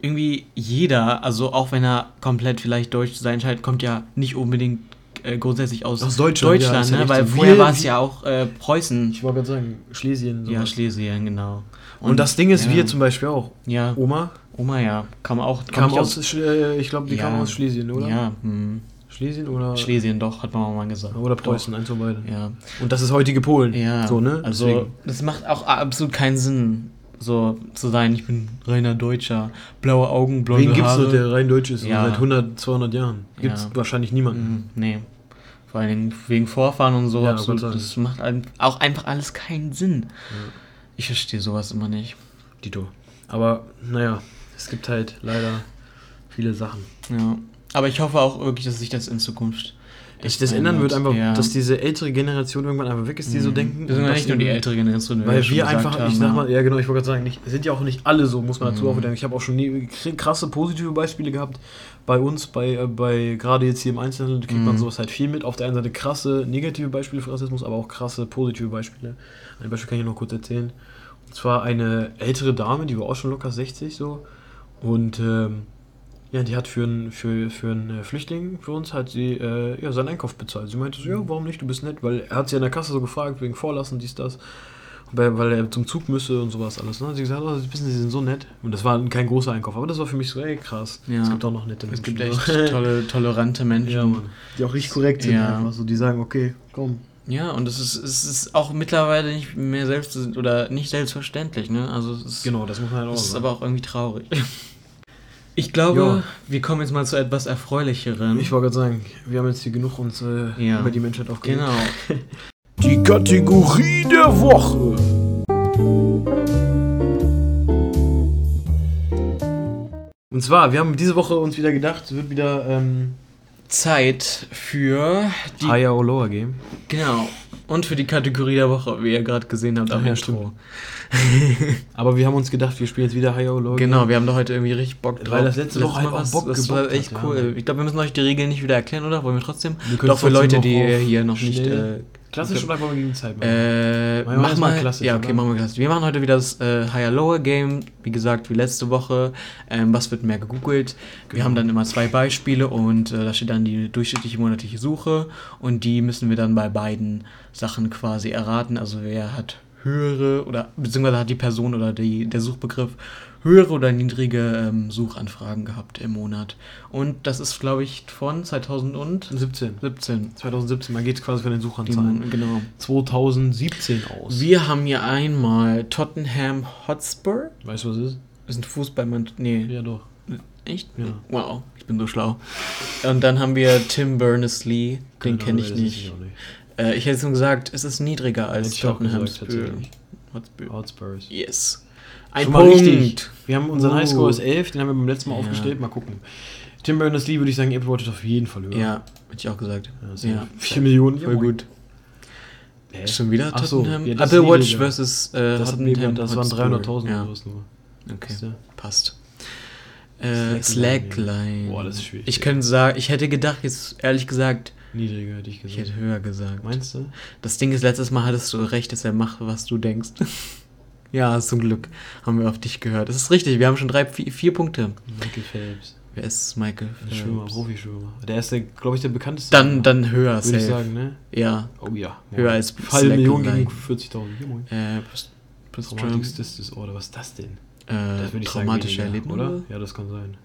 irgendwie jeder, also auch wenn er komplett vielleicht deutsch sein scheint, kommt ja nicht unbedingt äh, grundsätzlich aus, Aus Deutschland, ja, ist ja ne? Weil so. vorher Wir- war es ja auch äh, Preußen. Ich wollte gerade sagen, Schlesien. Ja, sowas. Schlesien, genau. und, das Ding ist, ja, wir zum Beispiel auch. Ja, Oma Oma, ja. Kam auch. kam nicht aus, Sch- äh, ich glaube, die Ja. kam aus Schlesien, oder? Ja, hm. Schlesien oder, Schlesien, doch, hat man mal gesagt. oder Preußen, eins von beiden. Doch, Ja. Und das ist heutige Polen. Ja, So, ne? also Deswegen. das macht auch absolut keinen Sinn. so zu sein, ich bin reiner Deutscher, blaue Augen, blonde Wen gibt's Haare. noch, der rein deutsch ist? Ja. Seit 100, 200 Jahren. Gibt's Ja. wahrscheinlich niemanden. Mhm, nee. Vor Dingen wegen Vorfahren und so. Ja, absolut, das macht auch einfach alles keinen Sinn. Ich verstehe sowas immer nicht. Dito. Aber, naja, es gibt halt leider viele Sachen. Ja. Aber ich hoffe auch wirklich, dass sich das in Zukunft. Dass sich das ändern wird, einfach, ja. dass diese ältere Generation irgendwann einfach weg ist, die so Mhm. denken. Das sind ja nicht nur die ältere Generation, Weil wir einfach, haben, ich sag ja. mal, ja genau, ich wollte gerade sagen, nicht, sind ja auch nicht alle so, muss man dazu Mhm. auch wieder. Ich habe auch schon nie, krasse positive Beispiele gehabt bei uns, bei, äh, bei gerade jetzt hier im Einzelhandel kriegt man Mhm. sowas halt viel mit. Auf der einen Seite krasse negative Beispiele für Rassismus, aber auch krasse positive Beispiele. Ein Beispiel kann ich noch kurz erzählen. Und zwar eine ältere Dame, die war auch schon locker 60 so. Und ähm, ja, die hat für einen für, für einen Flüchtling für uns hat sie äh, ja, seinen Einkauf bezahlt. Sie meinte so, ja, warum nicht, du bist nett, weil er hat sie an der Kasse so gefragt, wegen Vorlassen, dies, das. Weil, er zum Zug müsse und sowas alles. Ne? Sie gesagt, oh, wissen Sie, sind so nett. Und das war kein großer Einkauf, aber das war für mich so, ey, krass. Ja. Es gibt auch noch nette Es Menschen. gibt echt so. *laughs* tolle, tolerante Menschen. ja. Die auch richtig korrekt sind Ja. einfach so. Die sagen, okay, komm. Ja, und es ist, es ist auch mittlerweile nicht mehr selbst oder nicht selbstverständlich, ne? Also es ist, Genau, das muss man halt auch es ist aber auch irgendwie traurig. *laughs* Ich glaube, Ja. wir kommen jetzt mal zu etwas erfreulicheren. Ich wollte gerade sagen, wir haben jetzt hier genug uns äh, Ja. über die Menschheit aufgeregt. genau. *laughs* Die Kategorie der Woche. Und zwar, wir haben diese Woche uns wieder gedacht, es wird wieder ähm, Zeit für die Higher or Lower Game. genau und für die Kategorie der Woche, wie ihr gerade gesehen habt am ja, Intro. *laughs* Aber wir haben uns gedacht, wir spielen jetzt wieder Higher or Lower Genau, wir haben da heute irgendwie richtig Bock drauf. Weil das letzte Woche halt auch was- Bock Das war echt hat, cool. ja. Ich glaube, wir müssen euch die Regeln nicht wieder erklären, oder? Wollen wir trotzdem? Wir können Doch für Leute, die hier noch nicht äh, Klassisch oder einfach mal gegen Zeit machen? Äh, wir mach erstmal mal, klassisch, Ja, okay, oder? machen wir klassisch. Wir machen heute wieder das äh, Higher-Lower-Game, wie gesagt, wie letzte Woche. Ähm, was wird mehr gegoogelt? Wir Genau. haben dann immer zwei Beispiele und äh, da steht dann die durchschnittliche monatliche Suche und die müssen wir dann bei beiden Sachen quasi erraten. Also wer hat höhere oder beziehungsweise hat die Person oder die, der Suchbegriff höhere oder niedrige ähm, Suchanfragen gehabt im Monat. Und das ist, glaube ich, von 2017. 17. 2017, man geht quasi von den Suchanzahlen. Die, genau. 2017 aus. Wir haben hier einmal Tottenham Hotspur. Weißt du, was es ist? Das ist ein Fußballmann. Nee, Ja, doch. echt? Ja. Wow, ich bin so schlau. Und dann haben wir Tim Berners-Lee. Den Keine kenne ich nicht. auch nicht. Äh, ich hätte nur gesagt, es ist niedriger als ich Tottenham. Hotspur. Hotspurs. Yes. Ein Schon mal Punkt. richtig. Wir haben unseren Uh. Highscore ist 11, den haben wir beim letzten Mal Ja. aufgestellt. Mal gucken. Tim Berners-Lee würde ich sagen, Apple Watch ist auf jeden Fall höher. Ja, hätte ich auch gesagt. Ja, Ja, safe. 4 Millionen. voll gut. Hä? Schon wieder Ach so, Tottenham? ja, das Apple Watch niedriger. versus äh, Das, Tottenham das waren Hotspur. 300.000 ja. nur. Okay, der? passt. Äh, Slackline. Slackline. Boah, das ist schwierig. Ich könnte sagen, ich hätte gedacht, jetzt ehrlich gesagt, Niedriger hätte ich ich gesagt. hätte höher gesagt. Meinst du? Das Ding ist, letztes Mal hattest du recht, dass er macht, was du denkst. Ja, zum Glück haben wir auf dich gehört. Das ist richtig, wir haben schon drei, vier, vier Punkte. Michael Phelps. Wer ist Michael? Ein Schwimmer, Phelps? Profischwimmer. Der ist, glaube ich, der bekannteste. Dann, dann höher, würde safe. ich sagen, ne? Ja, Oh ja. höher als Halbe Million Slackline. gegen 40.000. Hier, moin. Äh, Traumatisches Disorder, was ist das denn? äh, Das würde ich traumatische sagen, weniger, Erlebnisse, oder? Ja, das kann sein.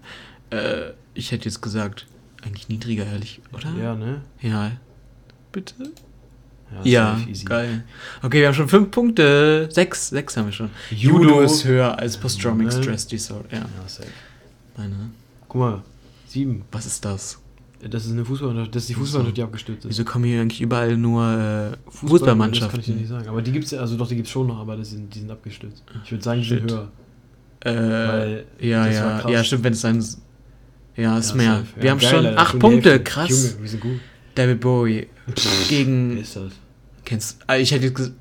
Äh, ich hätte jetzt gesagt, eigentlich niedriger, ehrlich, oder? Ja, ne? Ja. Bitte? Ja, Ja, geil. Okay, wir haben schon fünf Punkte. Sechs, sechs haben wir schon. Judo. Judo, ist höher als Post-Traumatic Ne? Stress Disorder. Ja, Ja, safe. meine. Guck mal, sieben. Was ist das? Das ist eine Fußballmannschaft, das ist die. Fußballmannschaft, die abgestürzt ist. Wieso kommen hier eigentlich überall nur äh, Das kann ich dir Fußballmannschaften? nicht sagen. Aber die gibt's ja, also doch, die gibt's schon noch, aber das sind, die sind abgestürzt. Ich würde sagen, die sind höher. Äh, Weil ja, ja, ja, stimmt, wenn es sein. Ja, ist Ja, mehr. safe. Wir Ja, haben geil, schon Alter, acht Punkte, Hälfte. krass. Junge, wir sind gut. David Bowie Gegen. ist das? Kennst ah, Ich hätte jetzt gesagt,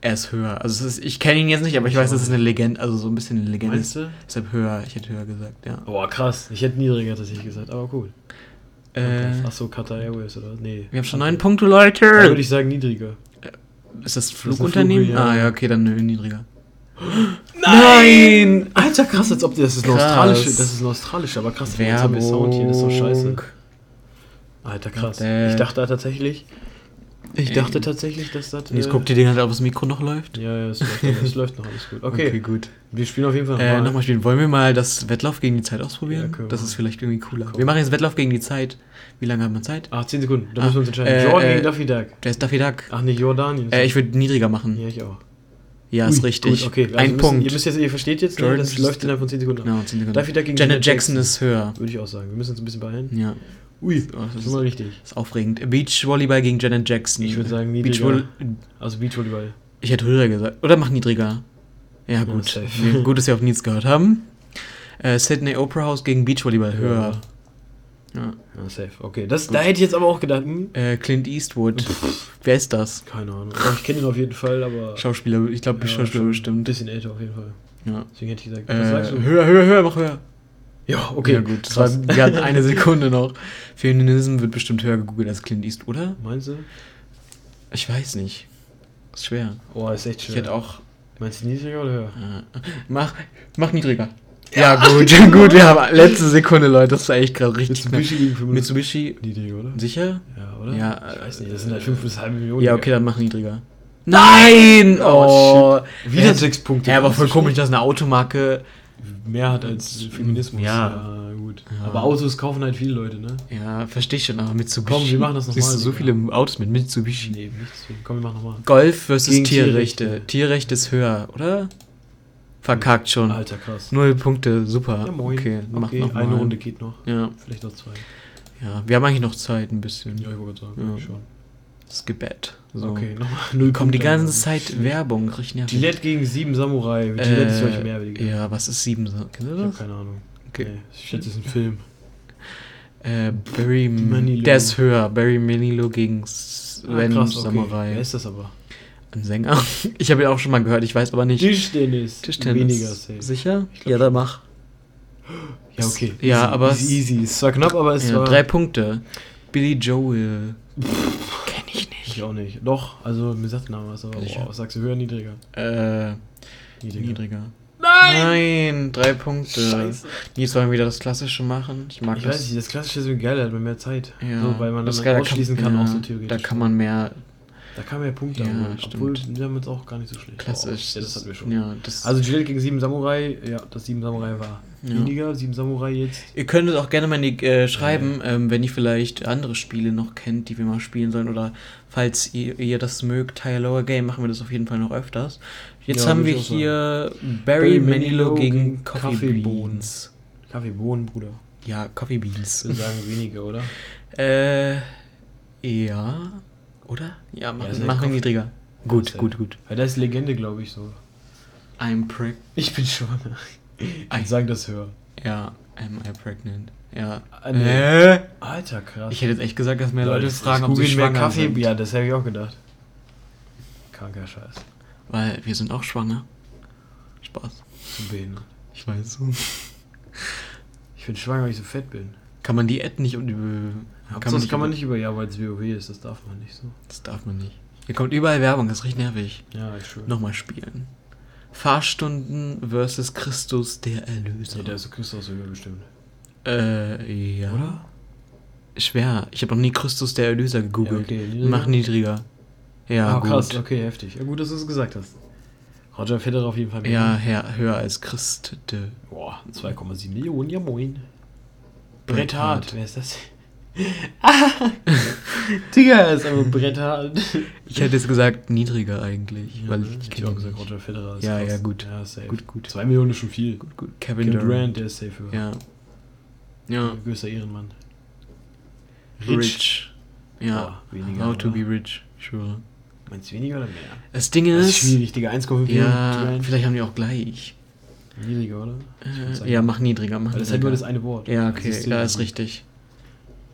er ist höher. Also, ist, ich kenne ihn jetzt nicht, aber ich weiß, das ist eine Legende, also so ein bisschen eine Legende. Meinst du? Deshalb höher, ich hätte höher gesagt, ja. Boah, krass. Ich hätte niedriger tatsächlich gesagt, aber cool. Äh, Achso, Qatar Airways oder? Nee. wir haben schon neun Punkte, Da Leute. würde ich sagen niedriger. Ist das Flugunternehmen? Flug, ja. Ah, ja, okay, dann niedriger. *gasps* Nein! Alter, krass, als ob die, das ist ein Krass. australische, das ist ein australischer, aber krass, jetzt haben wir Sound hier, das ist so scheiße. Alter, krass. Ich dachte tatsächlich, ich dachte tatsächlich, dass das... Jetzt äh, guckt ihr die ganze Zeit, ob das Mikro noch läuft? Ja, ja, es läuft, es *laughs* läuft noch alles gut. Okay, gut. wir spielen auf jeden Fall Äh, nochmal. nochmal spielen. Wollen wir mal das Wettlauf gegen die Zeit ausprobieren? Ja, das ist vielleicht irgendwie cooler. Komm. Wir machen jetzt Wettlauf gegen die Zeit. Wie lange haben wir Zeit? Ach, 10 Sekunden, da Ah, müssen wir uns entscheiden. äh, Jordan äh, gegen Daffy Duck. Der ist Daffy Duck. Ach nee, Jordanien. Äh, ich würde niedriger machen. Ja, ich auch. Ja, Ui, ist richtig. Gut, okay. Also Ein müssen, Punkt. Ihr, müsst jetzt, ihr versteht jetzt, ne, Jordan das läuft innerhalb von 10 Sekunden. Genau, 10 Sekunden. Daffy Duck gegen Janet Jackson ist höher. Würde ich auch sagen. Wir müssen uns ein bisschen beeilen. Ja. Ui, das das ist, mal richtig. ist aufregend. Beachvolleyball gegen Janet Jackson. Ich würde sagen niedriger. Also Beachvolleyball. Ich hätte höher gesagt. Oder mach niedriger. Ja, gut. safe. Nee, *laughs* gut, dass wir auf Nils gehört haben. Äh, Sydney Opera House gegen Beachvolleyball höher. Ja. Ja, safe. Okay, das, da hätte ich jetzt aber auch gedacht, hm, Äh, Clint Eastwood. Wer ist das? keine Ahnung. Ich kenne ihn auf jeden Fall, aber Schauspieler, ich glaube, Ja, Schauspieler schon ein bestimmt. bisschen älter auf jeden Fall. Ja. Deswegen hätte ich gesagt, was Äh, sagst du? höher, höher, höher, mach höher. Ja, okay. Ja, gut. Das war, Krass. wir hatten *laughs* eine Sekunde noch. Feminism wird bestimmt höher gegoogelt als Clint Eastwood, oder? Meinst du? Ich weiß nicht. Ist schwer. Oh, ist echt Ich schwer. hätte auch. Meinst du niedriger oder höher? Äh, mach, mach niedriger. Ja, gut, *laughs* gut, wir haben *laughs* letzte Sekunde, Leute. Das war echt gerade richtig. Mitsubishi gegen 500. Mitsubishi, Niedriger, oder? sicher? Ja, oder? Ja, Ich weiß nicht, das sind halt 5 bis halbe Millionen. Ja, okay, dann mach niedriger. Nein! Oh, Oh! Wieder Ja, sechs Punkte. Ja, aber voll komisch, dass eine Automarke. Schon Mehr hat als Feminismus. Ja. gut. Ja. Aber Autos kaufen halt viele Leute, ne? Ja, verstehe ich schon, aber Mitsubishi. Komm, wir machen das nochmal, Siehst du so viele Autos mit Mitsubishi. Nee, nichts. Komm, wir machen nochmal. Golf versus Gegen Tierrechte. Tierrechte. Tierrechte ist höher, oder? Verkackt schon. Alter, krass. Null Punkte, super. Ja, moin. Okay, mach okay noch eine mal. Runde geht noch. Ja, Vielleicht noch zwei. ja, wir haben eigentlich noch Zeit ein bisschen. Ja, ich wollte sagen, Ja. eigentlich schon. Skibet. So. Okay, nochmal *laughs* null Kommt die ganze Zeit Werbung, richtig nervig. Gillette gegen sieben Samurai. Gillette ist euch mehr, Digga. Ja, was ist sieben? Sa- Kennst du Ich hab das? keine Ahnung. Okay. Nee, ich schätze, es ist ein Film. Äh, Barry Manilow. Der ist höher. Barry Manilow gegen Sven Ah, krass, okay. Samurai. Wer ist das aber? Ein Sänger. *laughs* Ich habe ihn auch schon mal gehört, ich weiß aber nicht. Tischtennis. Tischtennis. Weniger safe. Sicher? Ja, dann mach. Ja, okay. Ja, easy, aber Easy, easy. Es war knapp, aber es Ja, war. drei Punkte. Billy Joel. Ich auch nicht. Doch, also mir sagt der Name was, aber boah, was sagst du höher, niedriger? Äh, Niedriger. niedriger. Nein! Nein, drei Punkte. Scheiße. Jetzt wollen wir wieder das Klassische machen. Ich mag Ich das. weiß nicht, das Klassische ist irgendwie geil, hat man mehr Zeit. Ja, So, weil man das dann ausschließen kann, ja, auch so theoretisch. Da kann man mehr Da kann man ja Punkte Ja, stimmt. Obwohl, wir haben jetzt auch gar nicht so schlecht. klassisch. Oh, ja, das hatten wir schon. Ja, das, Also Gillette gegen sieben Samurai, ja, das sieben Samurai war Ja. weniger. Sieben Samurai jetzt. Ihr könnt es auch gerne mal die, äh, schreiben, ähm, wenn ihr vielleicht andere Spiele noch kennt, die wir mal spielen sollen. Oder falls ihr, ihr das mögt, Higher Lower Game, machen wir das auf jeden Fall noch öfters. Jetzt Ja, haben wir sagen. hier Barry Barry Manilow Manilow gegen gegen Coffee Kaffeebohnen. Beans. Kaffeebohnen, Bruder. Ja, Coffee Beans. würde sagen weniger, oder? *laughs* äh, ja. Oder? Ja, mach, Ja, ja machen wir Coffee. niedriger. Gut, gut, gut. Weil das ist Legende, glaube ich, so. I'm preg... Ich bin schwanger. *laughs* Würde sagen, das höher. Ja, am I pregnant? Ja. Ah, nee. Äh? Alter, krass. Ich hätte jetzt echt gesagt, dass mehr Leute, Leute fragen, ob sie mehr schwanger Kaffee. sind. Ja, das habe ich auch gedacht. Kranker Scheiß. Weil wir sind auch schwanger. Spaß. Zum Behindern. Ich weiß. Ich bin schwanger, weil ich so fett bin. Kann man die Ad nicht und über. Kann das kann man nicht über, ja, weil es WoW ist, das darf man nicht so. Das darf man nicht. Hier kommt überall Werbung, das ist richtig nervig. Ja, ich schwöre. Nochmal spielen. Fahrstunden versus Christus der Erlöser. Nee, der ist Christus höher bestimmt. äh, ja. Oder? Schwer. Ich habe noch nie Christus der Erlöser gegoogelt. Ja, okay. Mach niedriger. Ja, ah, gut. krass, okay, heftig. Ja, gut, dass du es gesagt hast. Roger Federer auf jeden Fall mehr. Ja, her, höher als Christ. De. Boah, 2,7 Millionen, ja moin. Bret. Hart, wer ist das? Ah, *laughs* Digga, ist aber Bret Hart. Ich hätte jetzt gesagt niedriger eigentlich. weil ich, hätte auch gesagt, nicht. Roger Federer ist Ja, krass. ja, gut. Ja, safe. Gut, gut. 2 Millionen ist schon viel. Gut, gut. Kevin, Kevin Durant. Durant, der ist safe höher. Ja. Ja. Größter Ehrenmann. Rich. Ja. Boah, weniger, How to oder? be rich. Ich schwöre. Meinst du weniger oder mehr? Das Ding Das ist. ist schwierig, Digga. 1,5 Millionen. ja, Durant. vielleicht haben die auch gleich. Niedriger, oder? Äh, ja, mach niedriger, mach Weil das ist halt niedriger. nur das eine Wort. ja, Das okay, ist da ist richtig.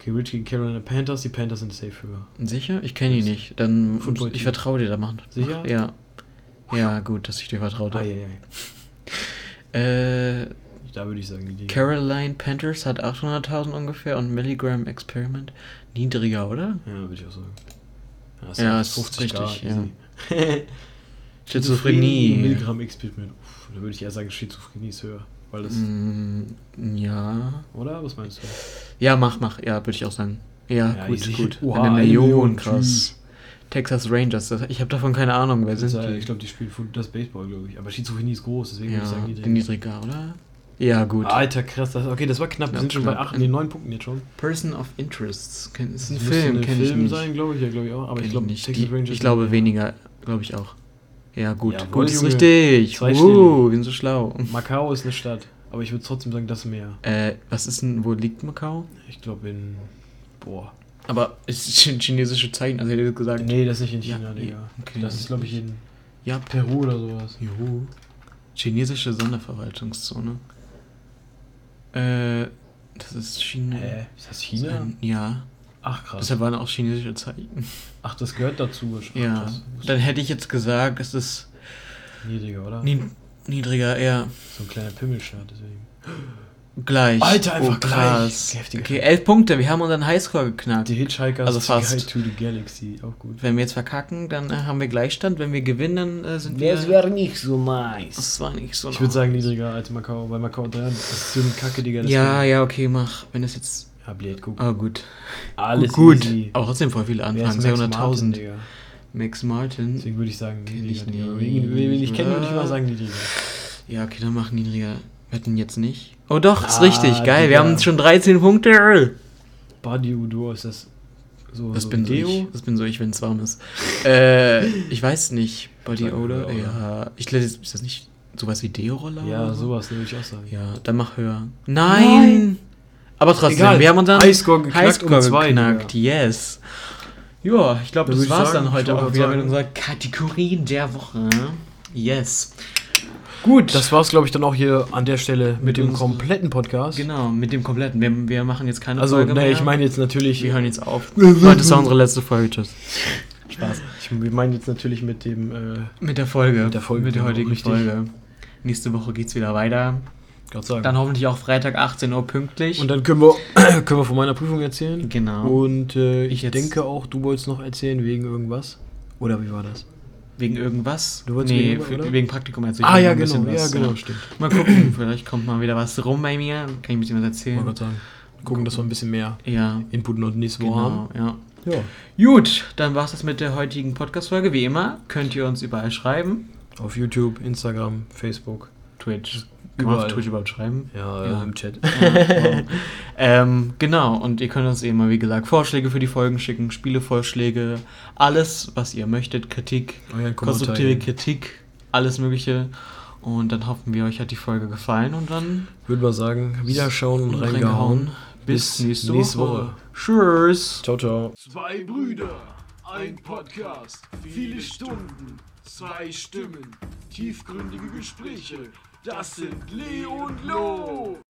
Okay, Rich gegen Carolina Panthers. Die Panthers sind safe höher. Sicher? Ich kenne ihn nicht. Dann ich vertraue dir, da machen. Sicher? Ja. Ja, gut, dass ich dir vertraut Ah, habe. ja, ja. *laughs* Äh, Da würde ich sagen, niedriger. Caroline Panthers hat 800.000 ungefähr und Milligram Experiment niedriger, oder? Ja, würde ich auch sagen. Ja, ist ist richtig, ja. easy. *laughs* *laughs* Schizophrenie. Milligramm Experiment. Uff, Da würde ich eher sagen, Schizophrenie ist höher. Weil das, Mm, ja. oder? Was meinst du? Ja, mach, mach. Ja, würde ich auch sagen. Ja, Ja, gut, gut. Oha, eine eine Million, Million, krass. Texas Rangers, ich habe davon keine Ahnung, wer sind äh, die? Ich glaube, die spielen das Baseball, glaube ich. Aber Schizophrenie ist groß, deswegen würde ich ja, sagen, niedriger. niedriger, oder? Ja, gut. Alter, krass. Das, okay, das war knapp. Wir Ja, sind schon bei knapp. 8, nee, 9 Punkten jetzt schon. Person of Interests. Ist ein Das Film, kenne ich Film nicht. sein, glaube ich. Ja, glaube ich auch. Aber Kenn ich glaube, nicht. Texas Die, Rangers ich glaube weniger, glaube ich auch. Ja, gut, Jawohl, gut ist richtig. Zweistellig. Uh, wir sind so schlau. Macau ist eine Stadt, aber ich würde trotzdem sagen, das Meer. Äh, was ist denn, wo liegt Macau? Ich glaube in. Boah. Aber es ist ein chinesische Zeichen, also hätte ich gesagt. Nee, das ist nicht in China, Ja, Digga. okay. Das ist, glaube ich, in Ja, Peru oder sowas. Juhu. Chinesische Sonderverwaltungszone. Äh, das ist China. Hä? Ist das China? Ja. Ach, krass. Deshalb waren auch chinesische Zeichen. Ach, das gehört dazu. Ja. krass. Dann hätte ich jetzt gesagt, es ist Niedriger, oder? ni niedriger, eher So ein kleiner Pimmelstaat, deswegen. gleich. Alter, einfach oh, krass. gleich. Heftiger Okay, elf Punkte. Wir haben unseren Highscore geknackt. Die Hitchhikers Also fast. Guide to the Galaxy, auch gut. Wenn wir jetzt verkacken, dann äh, haben wir Gleichstand. Wenn wir gewinnen, äh, sind wir. wäre nicht so nice. Das war nicht so. Ich würde sagen niedriger als Macau, weil Macau 3 das ist so eine Kacke, Digga. das Ja, ja, okay, mach. Wenn es jetzt. Blöd, guck. Oh, gut. Alles gut. easy. Aber trotzdem voll viele Anfragen. ist Max Martin, 200.000. Digga? Max Martin. Deswegen würde ich sagen niedriger, ich nicht. Wen ich nicht kenne, würde ich mal sagen niedriger. Ja, okay, dann mach niedriger. Wetten jetzt nicht. Oh doch, ist Ah, richtig. Geil, wir haben schon 13 Punkte. Body Udo, ist das so Das so bin so Deo? ich. Das bin so ich, wenn es warm ist. äh, ich weiß nicht. Body wir Odor? Ja. Ich glaube, ist das nicht sowas wie Deo-Roller? Ja, so? sowas würde ich auch sagen. Ja, dann mach höher. Nein! Aber trotzdem, Egal, wir haben unseren Highscore geknackt Highscore um zwei, geknackt. Yes. Ja, ich glaube, das war's sagen, dann heute auch wieder mit sagen- unserer Kategorie der Woche. Yes. Gut. Das war's, glaube ich, dann auch hier an der Stelle mit, Mit dem unserem- kompletten Podcast. genau, mit dem kompletten. Wir, wir machen jetzt keine Also, Folge ne, mehr. ich meine jetzt natürlich. wir hören jetzt auf. Heute ist *laughs* unsere letzte Folge. Tschüss. Spaß. Ich wir meinen jetzt natürlich mit dem. Äh, Mit der Folge. Mit der Folge, Mit der genau, heutigen. Folge. Nächste Woche geht's wieder weiter. Gott sagen. Dann hoffentlich auch Freitag 18 Uhr pünktlich. und dann können wir, *clears throat* können wir von meiner Prüfung erzählen. genau. Und äh, ich Ich denke auch, du wolltest noch erzählen wegen irgendwas. Oder wie war das? Wegen irgendwas? Du wolltest nee, wegen- für, wegen Praktikum erzählen. ah, ja, noch ein genau. Ja, was, genau, stimmt. Mal gucken, *clears throat* vielleicht kommt mal wieder was rum bei mir. Kann ich ein bisschen was Wollte erzählen. gerade sagen. Gucken, dass wir ein bisschen mehr Ja, Input noch nächste Woche haben. genau, ja. Ja. Gut, dann war's das mit der heutigen Podcast-Folge. Wie immer, könnt ihr uns überall schreiben. Auf YouTube, Instagram, Facebook. Twitch. Man Überall. Twitch überhaupt schreiben? Ja, Ja. Im Chat. Ja, *laughs* wow. ähm, genau, und ihr könnt uns eben mal, wie gesagt, Vorschläge für die Folgen schicken, Spielevorschläge, alles, was ihr möchtet, Kritik, konstruktive Kritik, alles Mögliche. Und dann hoffen wir, euch hat die Folge gefallen und dann Würde mal sagen, wiederschauen und, und reingehauen. Bis, Bis nächste, nächste Woche. Woche. Tschüss. Ciao, ciao. Zwei Brüder, ein Podcast, viele Stunden, zwei Stimmen, tiefgründige Gespräche. Das sind Leo und Lo.